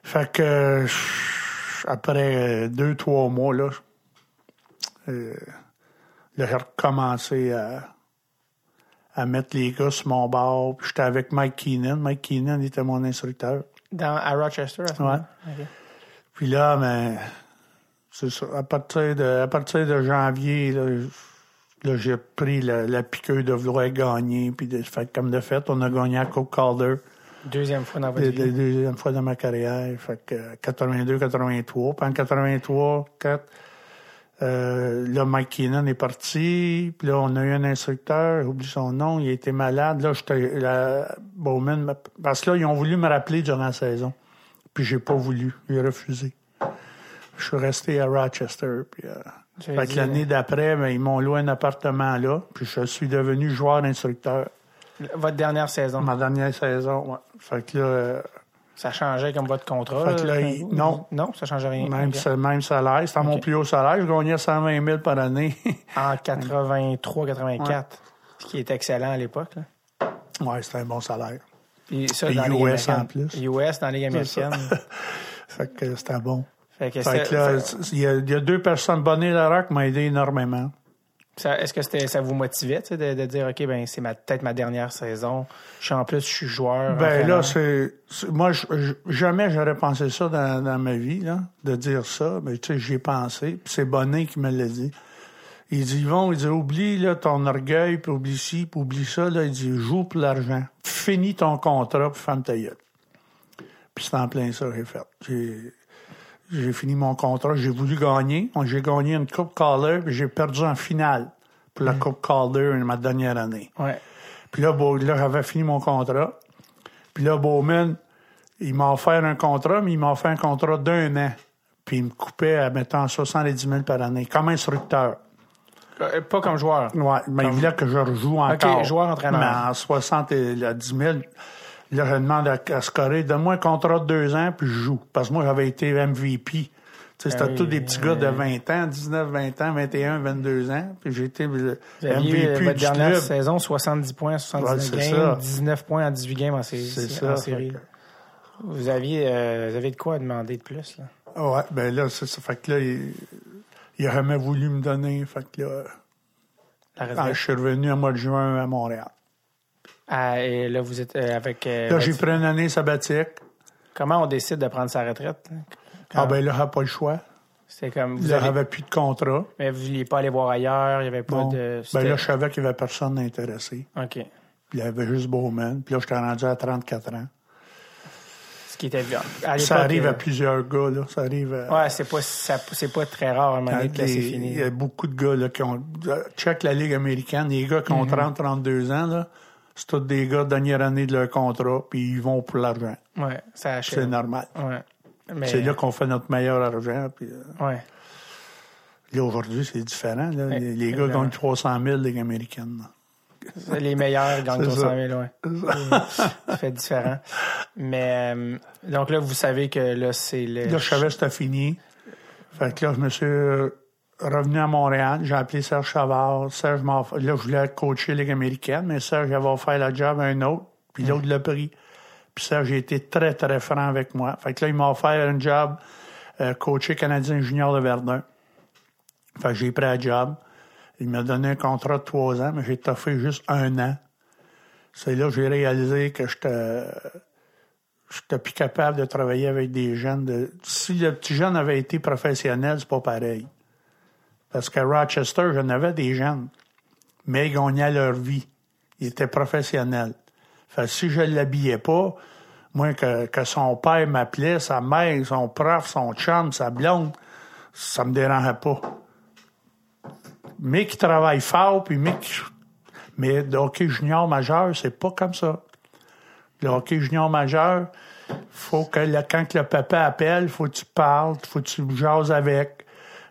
Fait que je- après euh, deux, trois mois, là, euh, là, j'ai recommencé à, à mettre les gars sur mon bord. Puis j'étais avec Mike Keenan. Mike Keenan était mon instructeur. Dans, à Rochester, à ce Ouais. Puis là, ben, c'est ça. À partir de, à partir de janvier, là, là, j'ai pris la, la piqûre de vouloir gagner. Puis de, fait, comme de fait, on a gagné à Coupe Calder. Deuxième fois dans votre vie. deuxième fois dans ma carrière. Fait que 82-83. Puis en 83, 4, euh, là, Mike Keenan est parti. Puis là, on a eu un instructeur, j'oublie son nom, il a été malade. Là, j'étais, la, Bowman, m'a- parce que là, ils ont voulu me rappeler durant la saison. Puis j'ai pas voulu. J'ai refusé. Je suis resté à Rochester. Puis, euh, fait que l'année d'après, ben, ils m'ont loué un appartement là. Puis je suis devenu joueur-instructeur. euh, Votre dernière saison, Ma dernière saison, ouais. Fait que là, euh, ça changeait comme votre contrat? Fait que là, il- non. Non, ça changeait rien. Même, OK. sa- même salaire. C'était mon plus haut salaire. Je gagnais 120 000 par année. En 83-84, ce qui est excellent à l'époque. ouais, c'était un bon salaire. Puis ça, Puis dans les US en plus. US dans la Ligue américaine. Fait que c'était bon. fait que Fait c'est- que là, il y, a, il y a deux personnes. Bonnet Larac m'a aidé énormément. Est-ce que c'était, ça vous motivait de, de dire, OK, ben c'est ma, peut-être ma dernière saison. Je suis en plus, je suis joueur. Ben là, c'est. c'est- Moi, je- je- jamais j'aurais pensé ça dans, dans ma vie, là, de dire ça. Mais tu sais, j'y ai pensé. Puis c'est Bonnet qui me l'a dit. Il dit, Yvon, il dit, oublie là, ton orgueil, puis oublie ci, puis oublie ça. Là, il dit, joue pour l'argent. Finis ton contrat, puis ferme ta gueule. Puis c'est en plein ça j'ai fait. J'ai, j'ai fini mon contrat. J'ai voulu gagner. J'ai gagné une Coupe Calder, puis j'ai perdu en finale pour la Coupe Calder ma dernière année. Ouais. Puis là, là, j'avais fini mon contrat. Puis là, Bowman, il m'a offert un contrat, mais il m'a offert un contrat d'un an. Puis il me coupait à, mettons, 70 000 par année, comme instructeur. Euh, Pas comme joueur. Ouais, mais il voulait que je rejoue encore. joueur-entraîneur. Mais en 70 000, là, je demande à, à Scoré, donne-moi un contrat de deux ans, puis je joue. Parce que moi, j'avais été MVP. Tu sais, c'était tous des petits gars de oui. 20 ans, 19, 20 ans, 21, 22 ans. Puis j'ai été le MVP votre du dernière club. saison, 70 points, 79 Ouais, games, ça. 19 points en 18 games en, sé- C'est en ça, série. que- Vous aviez, euh, vous avez de quoi demander de plus, là? Ouais, ben là, c'est ça. Fait que là, il, il a jamais voulu me donner. Fait que là, La ah, je suis revenu au mois de juin à Montréal. Ah, et là, vous êtes euh, avec. euh, Là, j'ai pris une année sabbatique. Comment on décide de prendre sa retraite? Ah, ben là, j'avais pas le choix. C'était comme. Vous Là, avez, j'avais plus de contrat. mais vous vouliez pas aller voir ailleurs, il n'y avait pas Bon. de. Ben là, je savais qu'il y avait personne intéressé. OK. Puis il y avait juste Bowman. Puis là, j'étais rendu à 34 ans. Ce qui était bien. À Ça arrive euh, à plusieurs gars, là. Ça arrive à... Ouais, c'est pas, ça- c'est pas très rare à un moment donné c'est fini. Il y a beaucoup de gars là, qui ont. Check la Ligue américaine. Les gars qui ont 30, 32 ans, là, c'est tous des gars de dernière année de leur contrat, puis ils vont pour l'argent. Ouais, ça achète. C'est normal. Ouais. Mais, C'est là qu'on fait notre meilleur argent. Puis, euh, Ouais. là, aujourd'hui, c'est différent. Là. Ouais, les les gars gagnent 300 000 Ligue américaine. là. Les meilleurs gagnent C'est 300 ça. 000, ouais. Ça fait différent. Mais, euh, donc là, vous savez que là, c'est le. Là, je savais que c'était fini. Fait que là, je me suis revenu à Montréal. J'ai appelé Serge Chavard. Serge m'a Là, je voulais coacher Ligue américaine, mais Serge avait offert la job à un autre, puis l'autre l'a pris. Puis Serge a été très, très franc avec moi. Fait que là, il m'a offert un job euh, coacher Canadien junior de Verdun. Fait que j'ai pris un job. Il m'a donné un contrat de trois ans, mais j'ai toffé juste un an. C'est là que j'ai réalisé que j'étais j'étais plus capable de travailler avec des jeunes. Si le petit jeune avait été professionnel, c'est pas pareil. Parce qu'à Rochester, j'en avais des jeunes, mais ils gagnaient leur vie. Ils étaient professionnels. Fait que si je l'habillais pas, moi, que, son père m'appelait, sa mère, son prof, son chum, sa blonde, ça me dérangeait pas. Mais qui travaille fort, puis mais. Mais le hockey junior majeur, c'est pas comme ça. Le hockey junior majeur, faut que quand le papa appelle, faut que tu parles, faut que tu jases avec,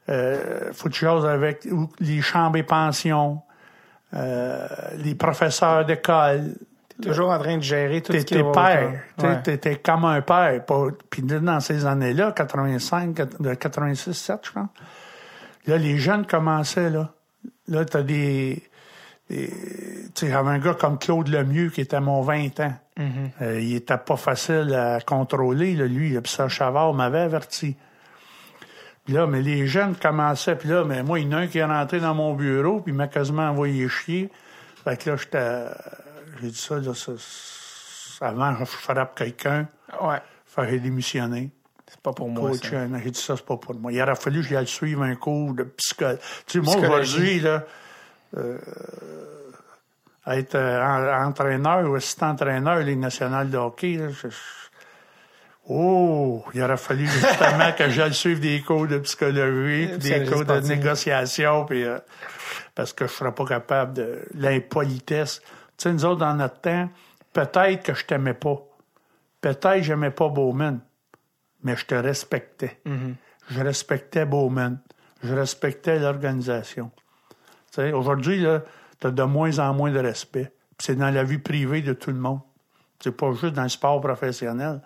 euh, faut que tu avec les chambres et pensions, euh, les professeurs d'école. Toujours en train de gérer tout ce qui va père. Ouais. T'es t'es comme un père. Puis dans ces années-là, 85, de 86, 7, je pense, là, les jeunes commençaient, là. Là, t'as des... des- Tu sais, un gars comme Claude Lemieux qui était à mon 20 ans. Mm-hmm. Euh, il était pas facile à contrôler, là, lui. Puis ça, Chavard m'avait averti. Puis là, mais les jeunes commençaient, puis là, mais moi, il y en a un qui est rentré dans mon bureau, puis il m'a quasiment envoyé chier. Fait que là, j'étais... J'ai dit ça, là, ça, avant, je frappe quelqu'un, Ouais. fait que j'ai démissionné. C'est pas pour moi. Coach, ça. euh, j'ai dit ça, c'est pas pour moi. Il aurait fallu que j'aille suivre un cours de psychologie. Tu sais, moi, aujourd'hui, là, euh, être euh, en- entraîneur ou assistant-entraîneur, les nationales de hockey, là, je- Oh, il aurait fallu justement que j'aille suivre des cours de psychologie, puis des cours de négociation, puis euh, parce que je serais pas capable de l'impolitesse. Tu sais, nous autres, dans notre temps, peut-être que je t'aimais pas. Peut-être que j'aimais pas Bowman, mais je te respectais. Je respectais Bowman. Je respectais l'organisation. Tu sais, aujourd'hui, là, t'as de moins en moins de respect. Puis c'est dans la vie privée de tout le monde. C'est pas juste dans le sport professionnel.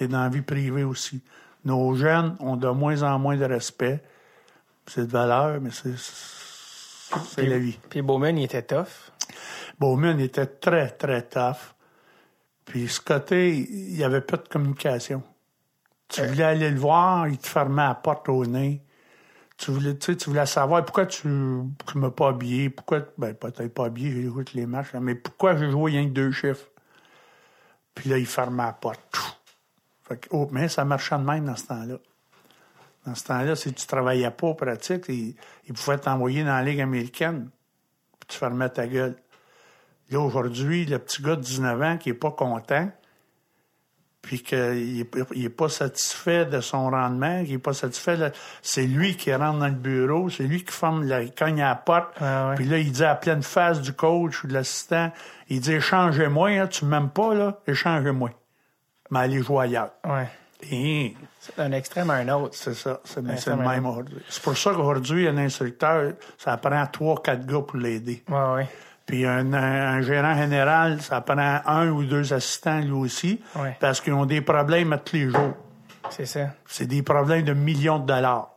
C'est dans la vie privée aussi. Nos jeunes ont de moins en moins de respect. C'est de valeur, mais c'est, c'est la vie. Puis Bowman, il était tough. Bowman était très, très tough. Puis ce côté, il n'y avait pas de communication. Tu voulais aller le voir, il te fermait la porte au nez. Tu voulais, tu voulais savoir pourquoi tu ne m'as pas habillé, pourquoi, ben peut-être pas habillé, j'ai joué tous les matchs, mais pourquoi j'ai joué rien que deux chiffres? Puis là, il fermait la porte. Fait oh, mais ça marchait de même dans ce temps-là. Dans ce temps-là, si tu travaillais pas au pratique, il, il pouvait t'envoyer dans la Ligue américaine, puis tu fermais ta gueule. Là, aujourd'hui, le petit gars de 19 ans qui est pas content, puis qu'il n'est pas satisfait de son rendement, qu'il n'est pas satisfait, de- c'est lui qui rentre dans le bureau, c'est lui qui forme la, il cogne à la porte, Ah ouais. puis là, il dit à pleine face du coach ou de l'assistant, il dit, échangez-moi, hein, tu m'aimes pas, là, échangez-moi. Mais allez jouer ailleurs. Ouais. Et C'est d'un extrême à un autre. c'est ça, c'est le même aujourd'hui. C'est pour ça qu'aujourd'hui, un instructeur, ça prend trois, quatre gars pour l'aider. Ouais, ouais. Puis un, un- un gérant général, ça prend un ou deux assistants lui aussi, Ouais. parce qu'ils ont des problèmes à tous les jours. C'est ça. C'est des problèmes de millions de dollars.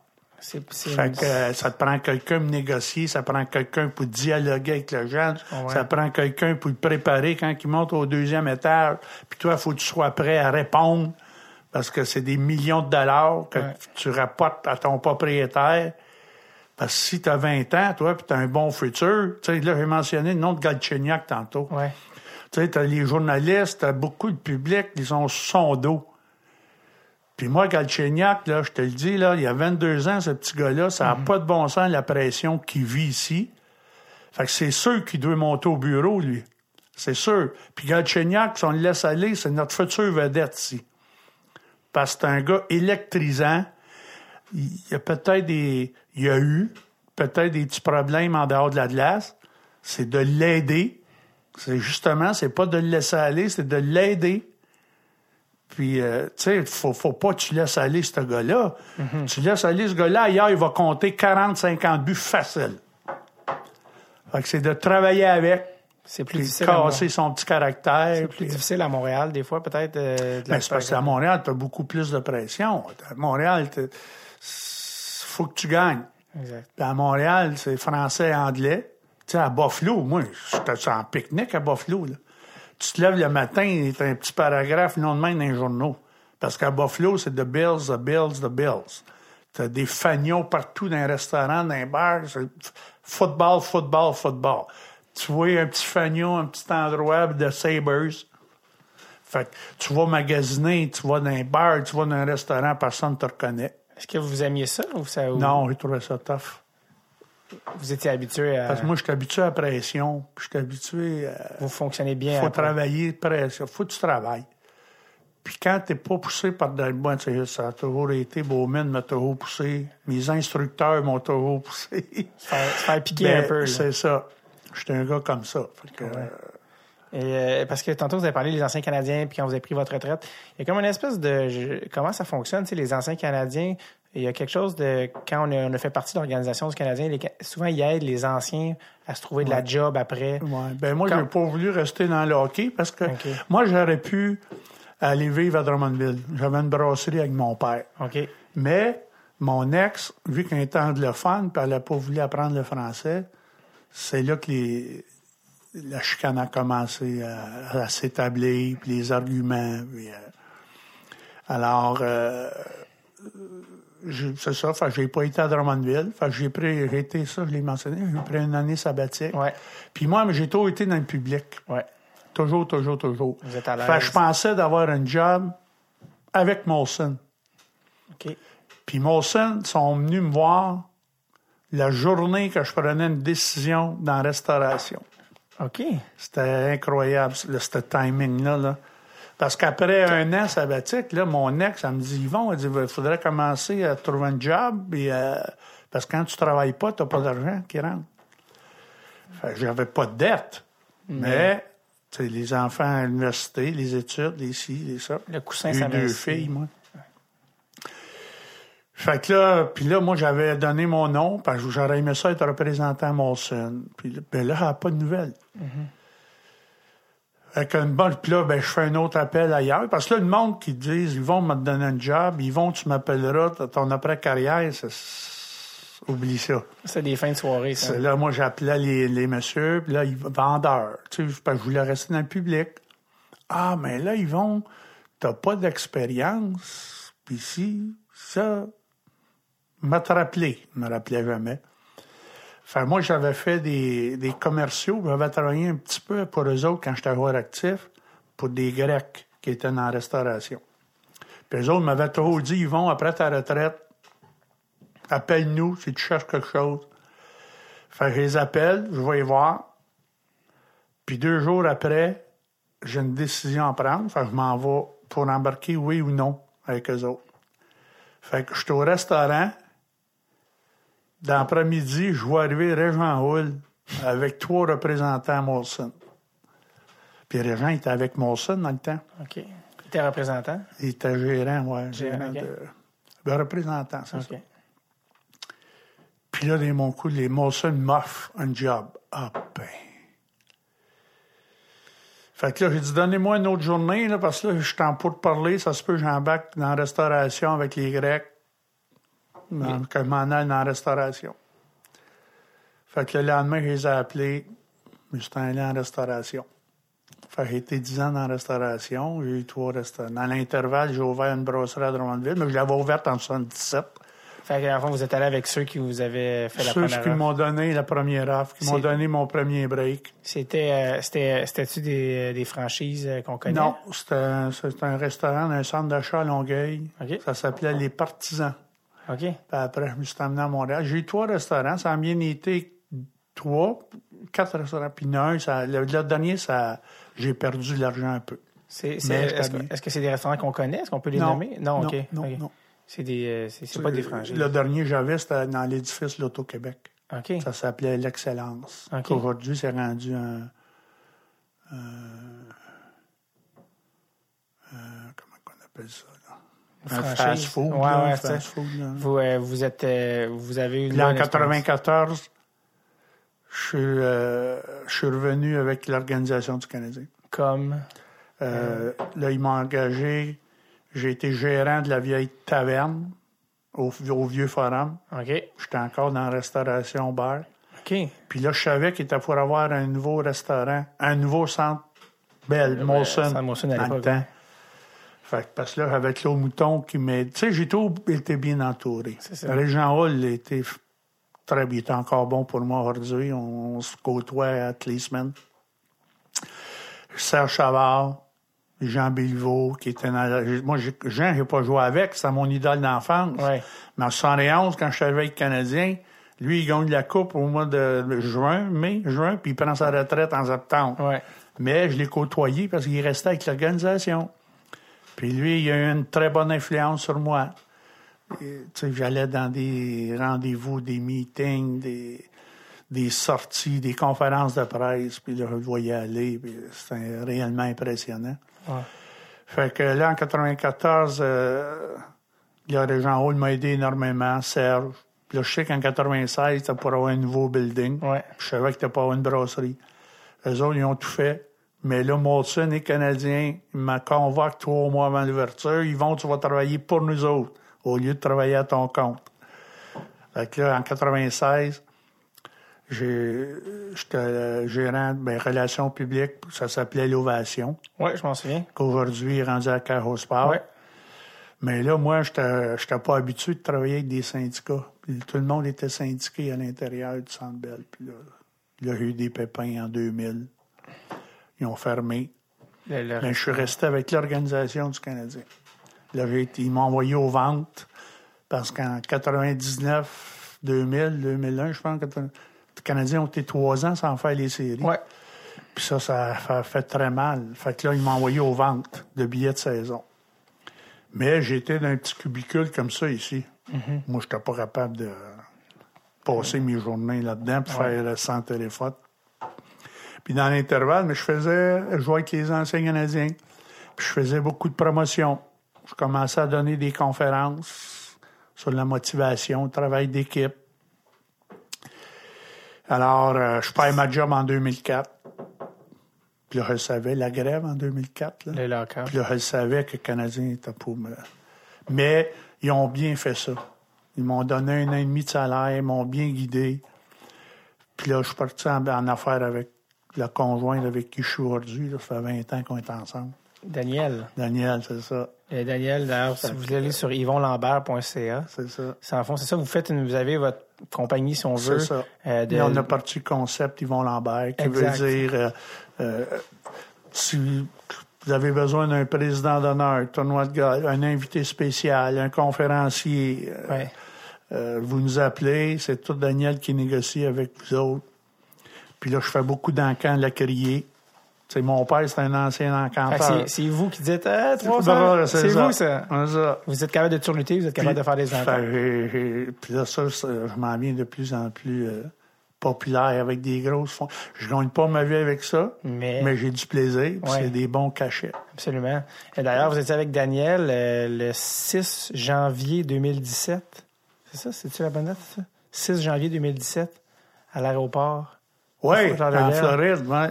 Fait que euh, ça te prend quelqu'un pour négocier, ça prend quelqu'un pour dialoguer avec le jeune, Ouais. ça prend quelqu'un pour le préparer quand il monte au deuxième étage. Puis toi, il faut que tu sois prêt à répondre parce que c'est des millions de dollars que Ouais. tu rapportes à ton propriétaire. Parce que si tu as 20 ans, toi, puis tu as un bon futur, tu sais, là, j'ai mentionné le nom de Galchenyuk tantôt. Ouais. Tu sais, t'as les journalistes, t'as beaucoup de public, ils sont sur son dos. Puis moi, Galchenyuk, là, je te le dis, là, il y a 22 ans, ce petit gars-là, ça n'a pas de bon sens, la pression qu'il vit ici. Fait que c'est sûr qu'il doit monter au bureau, lui. C'est sûr. Puis Galchenyuk, si on le laisse aller, c'est notre futur vedette ici. Parce que c'est un gars électrisant. Il y a peut-être des... Il y a eu peut-être des petits problèmes en dehors de la glace. C'est de l'aider. C'est justement, c'est pas de le laisser aller, c'est de l'aider. Puis, euh, tu sais, faut, faut pas que tu laisses aller ce gars-là. Tu laisses aller ce gars-là, ailleurs, il va compter 40, 50 buts faciles. Fait que c'est de travailler avec, C'est plus difficile. casser son petit caractère. C'est plus difficile à Montréal, des fois, peut-être. euh, de la mais c'est parce qu'à Montréal, tu as beaucoup plus de pression. À Montréal, il faut que tu gagnes. Exact. À Montréal, c'est français et anglais. Tu sais, à Buffalo, moi, j'étais en pique-nique à Buffalo. Là. Tu te lèves le matin, t'as un petit paragraphe, non de même dans les journaux. Parce qu'à Buffalo, c'est The Bills, The Bills, The Bills. T'as des fanions partout dans les restaurants, dans les bars. c'est Football, football, football. tu vois un petit fagnon, un petit endroit de Sabres. Fait que tu vas magasiner, tu vas dans un bar, tu vas dans un restaurant, personne ne te reconnaît. Est-ce que vous aimiez ça ou ça ou Non, j'ai trouvé ça tough. Vous étiez habitué à Parce que moi, je suis habitué à la pression, puis je suis habitué à... vous fonctionnez bien faut après? travailler, pression, faut que tu travailles. Puis quand t'es pas poussé par des bonnes, tu sais, ça a toujours été, Bowman m'a toujours poussé, mes instructeurs m'ont toujours poussé. Se faire, piquer Ben, un peu. C'est ça. J'étais un gars comme ça. Fait que, euh, Et, euh, parce que tantôt, vous avez parlé des anciens Canadiens, puis quand vous avez pris votre retraite, il y a comme une espèce de... je- comment ça fonctionne, tu sais, les anciens Canadiens? Il y a quelque chose de... Quand on a, on a fait partie de l'organisation du Canadien, les souvent, ils aident les anciens à se trouver de la job après. ouais. Ben moi, Quand- j'ai pas voulu rester dans le hockey parce que moi, j'aurais pu aller vivre à Drummondville. J'avais une brasserie avec mon père. Mais mon ex, vu qu'elle était anglophone, puis elle n'a pas voulu apprendre le français, c'est là que les, la chicane a commencé à, à s'établir, puis les arguments. puis, euh, alors, euh, c'est ça, j'ai pas été à Drummondville. J'ai pris, j'ai été ça, je l'ai mentionné, j'ai pris une année sabbatique. Ouais. Puis moi, j'ai toujours été dans le public. Ouais. Toujours, toujours, toujours. Vous êtes à. Fait je pensais d'avoir un job avec Molson. OK. Puis Molson sont venus me voir la journée que je prenais une décision dans la restauration. OK. C'était incroyable, le- ce timing-là. là. Parce qu'après un an sabbatique, là, mon ex, elle me dit, Yvon, elle dit, il faudrait commencer à trouver un job. Et, euh, parce que quand tu travailles pas, tu n'as pas d'argent qui rentre. Fait j'avais pas de dette. Mais, tu sais, les enfants à l'université, les études, les ci, les ça. Le coussin eu deux filles, moi. Fait que là, puis là, moi, j'avais donné mon nom, parce que j'aurais aimé ça être représentant à Molson. Puis là, ben là, pas de nouvelles. Fait qu'une bonne, puis là, ben, je fais un autre appel ailleurs. Parce que là, le monde qui disent, ils vont me donner un job, ils vont, tu m'appelleras, ton après-carrière, oublie ça. C'est des fins de soirée, ça. Là, moi, j'appelais les, les messieurs, puis là, ils vendeurs. Tu sais, que je voulais rester dans le public. Ah, mais là, ils vont, t'as pas d'expérience, puis si, ça, m'a rappelé. Il me rappelait jamais. Fait, moi, j'avais fait des, des commerciaux, j'avais travaillé un petit peu pour eux autres quand j'étais joueur actif, pour des Grecs qui étaient dans la restauration. Puis eux autres m'avaient toujours dit, ils vont après ta retraite, appelle-nous si tu cherches quelque chose. Fait que je les appelle, je vais les voir. Puis deux jours après, j'ai une décision à prendre. Je m'en vais pour embarquer oui ou non avec eux autres. Fait que je suis au restaurant. Dans l'après-midi, je vois arriver Régent Hull avec trois représentants à Molson. Puis Régent était avec Molson dans le temps. OK. T'es représentant? Il était gérant, ouais. Gérant, de, de représentant, c'est ça. OK. Puis là, des mon coup, les Molson m'offrent un job. Ah ben. Fait que là, j'ai dit, donnez-moi une autre journée, là, parce que là, je suis en pour parler. Ça se peut que j'embarque dans la restauration avec les Grecs. Dans, Que je m'en aille dans la restauration. Fait que le lendemain, je les ai appelés. Je suis allé en restauration. Fait que j'ai été 10 ans dans la restauration. J'ai eu trois restaurants. Dans l'intervalle, j'ai ouvert une brasserie à Drummondville, mais je l'avais ouverte en 77. Fait que, vous êtes allé avec ceux qui vous avaient fait la Ceux première qui offre. m'ont donné la première offre, qui m'ont donné mon premier break. C'était, euh, c'était, c'était-tu des, des franchises euh, qu'on connaît? Non, c'était un, restaurant dans un centre d'achat à Longueuil. Ça s'appelait Les Partisans. OK? Puis après, je me suis amené à Montréal. J'ai eu trois restaurants. Ça a bien été trois, quatre restaurants. Puis un, ça, le, le dernier, ça, j'ai perdu de l'argent un peu. C'est, c'est- Mais est-ce, que, bien. est-ce que c'est des restaurants qu'on connaît? Est-ce qu'on peut les Non. nommer? Non, Non, OK. non, OK. non. C'est, des, euh, c'est, c'est pas des franchises. Le dernier j'avais, c'était dans l'édifice L'Auto-Québec. OK. Ça s'appelait l'Excellence. OK. Aujourd'hui, c'est rendu un. un- comment on appelle ça, là? Un Franchise. fast-food. Ouais, là, ouais, là. Vous, euh, vous êtes, euh, vous avez eu Puis là, en bonne expérience. 94, je suis, euh, je suis revenu avec l'Organisation du Canadien. Comme, Euh, Là, ils m'ont engagé. J'ai été gérant de la vieille taverne au, au Vieux Forum. OK. J'étais encore dans la restauration bar. OK. Puis là, je savais qu'il était pour avoir un nouveau restaurant, un nouveau centre Belle, Molson, à dans le l'époque, temps. Fait parce que là, avec Claude Mouton qui m'aide. Tu sais, j'ai tout été bien entouré. Régent Hall était très bien. Il est encore bon pour moi aujourd'hui. On, on se côtoie toutes les semaines. Serge Chavard, Jean Béliveau, qui était dans la- Moi, Jean, j'ai pas joué avec, c'est mon idole d'enfance. Ouais. Mais en 71, quand je suis arrivé avec le Canadien, lui, il gagne la Coupe au mois de juin, mai, juin, puis il prend sa retraite en septembre. Ouais. Mais je l'ai côtoyé parce qu'il restait avec l'organisation. Puis lui, il a eu une très bonne influence sur moi. J'allais dans des rendez-vous, des meetings, des, des sorties, des conférences de presse, puis là, je le voyais aller, puis c'était réellement impressionnant. Ouais. Fait que là, en 94, euh, le Régent Hall m'a aidé énormément, Serge. Puis là, je sais qu'en 96, c'était pour avoir un nouveau building. Ouais. Je savais que c'était pas une brasserie. Eux autres, ils ont tout fait. Mais là, Molson est Canadien. Ils me convoquent trois mois avant l'ouverture. Ils vont, tu vas travailler pour nous autres, au lieu de travailler à ton compte. Fait que là, en 96, j'ai- j'étais euh, gérant ben, relations publiques. Ça s'appelait l'Ovation Ouais, je m'en souviens. qu'aujourd'hui est rendu à Caro Sport. Ouais. Mais là, moi, je n'étais pas habitué de travailler avec des syndicats. Puis tout le monde était syndiqué à l'intérieur du Centre Bell. Puis là, il y a eu des pépins en 2000. Ils ont fermé. Le- le- Mais je suis resté avec l'organisation du Canadien. Là, ils m'ont envoyé aux ventes parce qu'en 99, 2000, 2001, je pense que les Canadiens ont été trois ans sans faire les séries. Ouais. Puis ça, ça a fait- très mal. Fait que là, ils m'ont envoyé aux ventes de billets de saison. Mais j'étais dans un petit cubicule comme ça ici. Moi, je n'étais pas capable de passer mes journées là-dedans pour faire sans téléphone. Puis dans l'intervalle, mais je faisais, je jouais avec les anciens Canadiens. Puis je faisais beaucoup de promotions. Je commençais à donner des conférences sur la motivation, le travail d'équipe. Alors, euh, je perds ma job en 2004. Puis là, je savais, la grève en 2004. Là. Puis là, je savais que le Canadien était pour me... Mais ils ont bien fait ça. Ils m'ont donné un an et demi de salaire, ils m'ont bien guidé. Puis là, je suis parti en, en affaire avec la conjointe avec qui je suis aujourd'hui. Ça fait 20 ans qu'on est ensemble. Daniel. Daniel, c'est ça. Euh, Daniel, d'ailleurs, si vous allez sur yvonlambert.ca, C'est ça. c'est en fond, c'est ça, vous faites une, vous avez votre compagnie, si on C'est veut. ça. euh, de- Mais on a parti concept Yvon Lambert, qui Exact. veut dire euh, euh, si vous avez besoin d'un président d'honneur, tournoi de golf, un invité spécial, un conférencier, euh, Ouais. euh, vous nous appelez, c'est tout Daniel qui négocie avec vous autres. Puis là, je fais beaucoup d'encans de la criée. C'est mon père, c'est un ancien encanteur. c'est- vous qui dites, ah, C'est 300, c'est vous, ça. C'est ça. Vous êtes capable de turluter, vous êtes capable de faire des j'ai- Puis là, ça, ça, je m'en viens de plus en plus euh, populaire avec des grosses fonds. Je gagne pas ma vie avec ça, Mais- mais, j'ai du plaisir. puis Ouais. C'est des bons cachets. Absolument. Et d'ailleurs, vous étiez avec Daniel euh, le 6 janvier 2017. C'est ça? C'est-tu la bonne date, ça? 6 janvier 2017, à l'aéroport. Oui, en. Floride, ouais.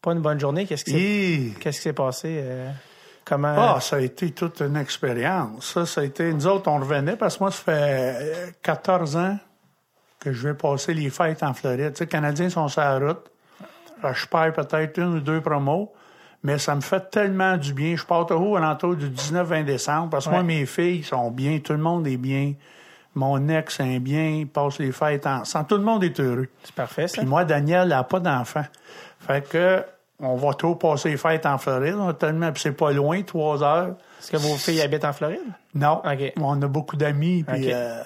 Pas une bonne journée. Qu'est-ce qui s'est Hi! qu'est-ce qui s'est passé? euh, comment... Ah, ça a été toute une expérience. Ça, ça a été. Nous autres, on revenait parce que moi, ça fait euh, 14 ans que je vais passer les fêtes en Floride. Tu sais, les Canadiens sont sur la route. Je perds peut-être une ou deux promos, mais ça me fait tellement du bien. Je pars toujours à l'entour du 19-20 décembre parce que moi, mes filles sont bien, tout le monde est bien. Mon ex est bien, il passe les fêtes ensemble. Tout le monde est heureux. C'est parfait, ça. Puis moi, Daniel n'a pas d'enfant. Fait que on va toujours passer les fêtes en Floride. On tellement, puis c'est pas loin, trois heures. Est-ce que vos filles habitent en Floride? Non. OK. On a beaucoup d'amis. Puis, euh,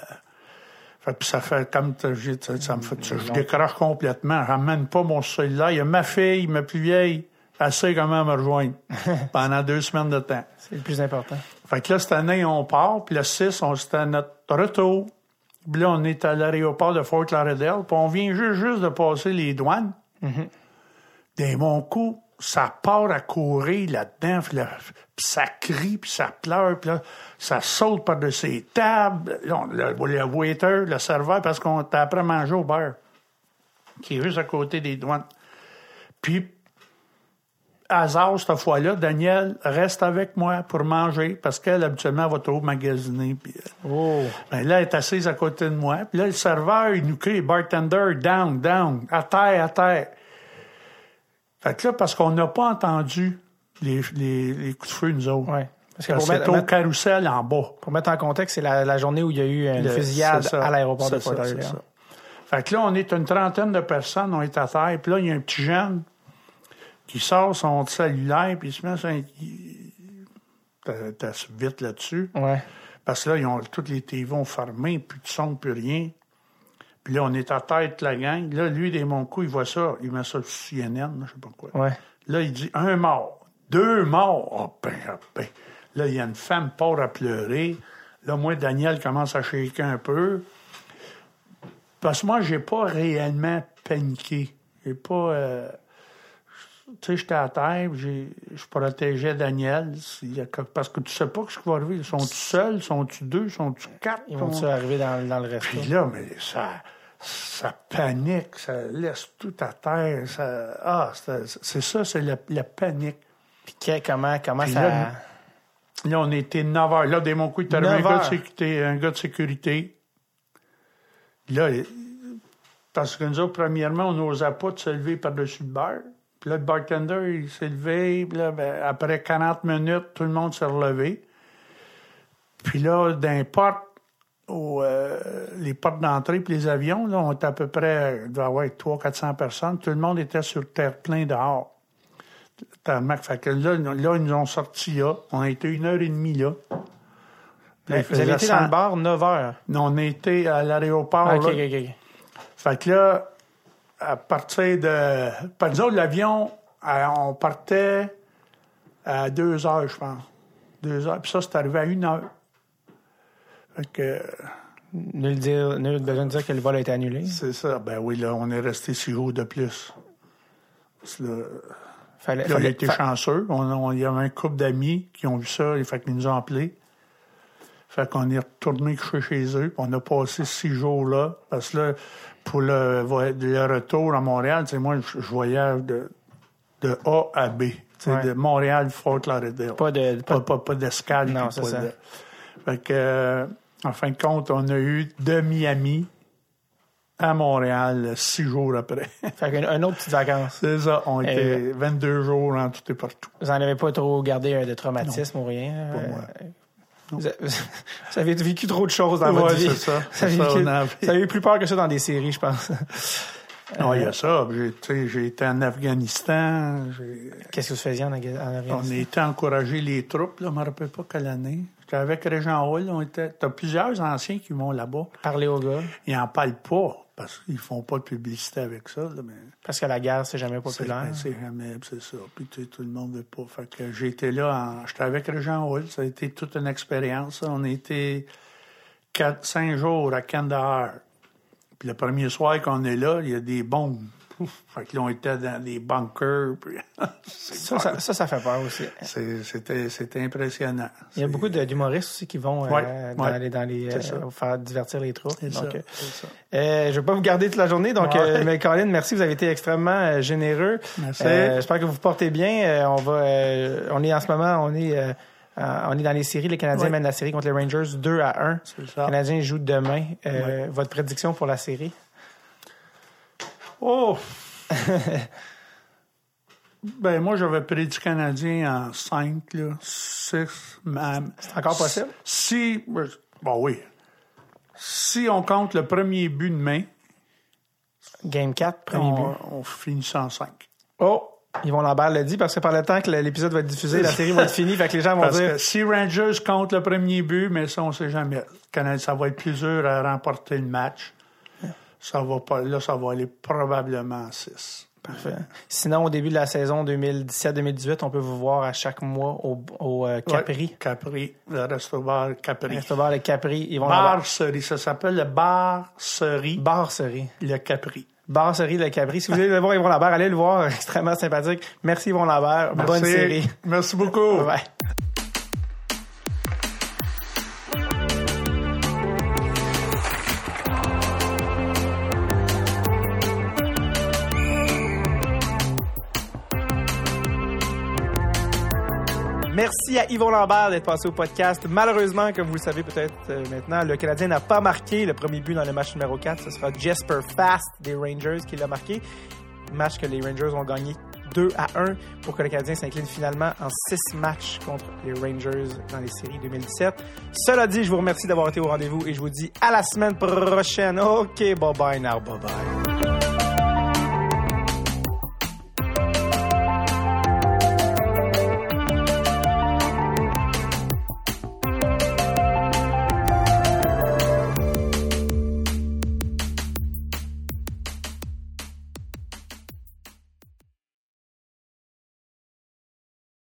fait, puis ça fait comme t'as- j'ai- ça, ça me fait. Je décroche complètement. Je ramène pas mon cellulaire. Il y a ma fille, ma plus vieille. Elle sait comment me rejoindre pendant deux semaines de temps. C'est le plus important. Fait que là, cette année, on part. Puis le 6, on c'était à notre retour. Puis là, on est à l'aéroport de Fort Lauderdale. Puis on vient juste, juste de passer les douanes. D'un mon coup, ça part à courir là-dedans. Puis, là, puis ça crie, puis ça pleure. Puis là, ça saute par-dessus les tables. Là, le, le waiter, le serveur, parce qu'on était après manger au bar, qui est juste à côté des douanes. Puis, hasard, cette fois-là, Daniel reste avec moi pour manger parce qu'elle, habituellement, elle va toujours magasiner. Puis, euh, Oh! ben là, elle est assise à côté de moi. Puis là, le serveur, il nous crie, bartender, down, down, à terre, à terre. Fait que là, parce qu'on n'a pas entendu les, les, les coups de feu, nous autres. Ouais. Parce que au mettre- carrousel en bas. pour mettre en contexte, c'est la, la journée où il y a eu une Le- fusillade à l'aéroport de Lauderdale. ça. Fait que là, on est une trentaine de personnes, on est à terre, puis là, il y a un petit jeune qui sort son cellulaire, puis il se met sur un... T'as- vite là-dessus. Ouais. Parce que là, ils ont, toutes les TV ont fermé, plus de son, plus rien. Puis là, on est à tête, la gang. Là, lui, des mon coup, il voit ça, il met ça sur CNN, je sais pas quoi. Ouais. Là, il dit un mort, deux morts. Oh ben, oh ben. Là, il y a une femme part à pleurer. Là, moi, Daniel commence à shaker un peu. Parce que moi, j'ai pas réellement paniqué. J'ai pas. euh, sais, j'étais à terre, j'ai- je protégeais Daniel. Y a Parce que tu sais pas ce qui va arriver. Sont-tu seuls? Sont-tu deux? Sont-tu quatre? Ils vont-tu arriver dans, dans le resto? Puis là, mais ça, ça panique, ça laisse tout à terre. Ça, ah, c'est ça, c'est la, la panique. Puis que- comment, comment Puis ça... là, Là, on était 9 heures. Là, dès mon coup, il arrivé un 9 gars, de sécurité, un gars de sécurité. Là, parce que nous autres, premièrement, on n'osait pas de se lever par-dessus le bar. Puis là, le bartender, il s'est levé. Puis là, ben, après 40 minutes, tout le monde s'est relevé. Puis là, portes, au, euh, les portes d'entrée puis les avions, là, on était à peu près, il doit y avoir 300-400 personnes. Tout le monde était sur terre-plein dehors. Tarmac. Fait que là, là, ils nous ont sortis là. On a été une heure et demie là. Vous avez été dans 100 le bar 9 heures. Non, on a été à l'aéroport. Ah, ok, là. ok, ok. Fait que là, à partir de. Par exemple, l'avion, euh, on partait à deux heures, je pense. Deux heures. Puis ça, c'est arrivé à une heure. Fait que Nul, dire, nul besoin de dire que le vol a été annulé. c'est ça. Ben oui, là, on est resté six jours de plus. Que là, Fallait, on a fallait- été fa- chanceux. On, on- il y avait un couple d'amis qui ont vu ça, et fait qu'ils nous ont appelés. Fait qu'on est retourné chez, chez eux. On a passé six jours là. Parce que là, pour le, le retour à Montréal, moi, je, voyage de, de A à B. Ouais. De Montréal, Fort Lauderdale. Pas de- Pas, pas- pas, d'escale. Non, c'est ça. de- Fait que, euh, en fin de compte, on a eu de Miami à Montréal six jours après. Fait qu'un un autre petite vacances. C'est ça. On était 22 jours en tout et partout. Vous n'en avez pas trop gardé euh, de traumatisme ou rien? Pas euh, moi. Vous, avez vécu trop de choses dans Ouais, votre vie. ça. Ça, vécu- on a- vous avez eu plus peur que ça dans des séries, je pense. Non, il y a ça. J'ai, été en Afghanistan. Qu'est-ce que vous faisiez en, en On a Afghanistan? été encourager les troupes. Là, je ne me rappelle pas quelle année. J'étais avec Régent Hall. On était... Tu as plusieurs anciens qui vont là-bas. Parler aux gars. Ils n'en parlent pas parce qu'ils font pas de publicité avec ça. là, mais Parce que la guerre, c'est jamais populaire. ben, c'est jamais, c'est ça. Puis tu sais, tout le monde veut pas. Fait que été là. En... J'étais avec Régent Hall. Ça a été toute une expérience. On été quatre, cinq jours à Kandahar. Puis le premier soir qu'on est là, il y a des bombes. Fait que là, on était dans des bunkers. puis Ça, ça, ça, ça fait peur aussi. c'est- c'était, impressionnant. Il y a beaucoup d'humoristes aussi qui vont euh, Ouais, dans ouais. les, dans les, euh, faire divertir les troupes. Donc, euh, ça. Euh, je ne vais pas vous garder toute la journée, donc Ouais. euh, mais Colin, merci, vous avez été extrêmement euh, généreux. Merci. Euh, J'espère que vous vous portez bien. Euh, on va, euh, on est en ce moment, on est, euh, euh, on est dans les séries. Les Canadiens Ouais. mènent la série contre les Rangers 2 à 1. C'est ça. Les Canadiens jouent demain. Euh, Votre prédiction pour la série? Oh! ben, moi, j'avais prédit Canadien en 5, là, 6, même. C'est encore possible? Si, bon, oui. Si on compte le premier but demain, Game 4, premier but. on, on finit ça en 5. Oh, Yvon Lambert l'a dit parce que par le temps que l'épisode va être diffusé, la série va être finie, fait que les gens vont Parce dire que si Rangers compte le premier but, mais ça, on sait jamais. Ça va être plus dur à remporter le match. Ça va pas, là, ça va aller probablement en 6. Parfait. Sinon, au début de la saison 2017-2018, on peut vous voir à chaque mois au, au euh, Capri. Ouais, Capri, le restaurant Capri. Le Capri. Ils vont Barcerie, ça s'appelle le Barcerie, Barcerie. le Capri. Barcerie le Capri. Si vous voulez le voir Yvon Lambert, allez le voir. Extrêmement sympathique. Merci Yvon Lambert. Bonne série. Merci beaucoup. Bye. Merci à Yvon Lambert d'être passé au podcast. Malheureusement, comme vous le savez peut-être euh, maintenant, le Canadien n'a pas marqué le premier but dans le match numéro 4. Ce sera Jesper Fast des Rangers qui l'a marqué. Match que les Rangers ont gagné 2 à 1 pour que le Canadien s'incline finalement en 6 matchs contre les Rangers dans les séries 2017. Cela dit, je vous remercie d'avoir été au rendez-vous et je vous dis à la semaine prochaine. OK, bye bye now, bye bye.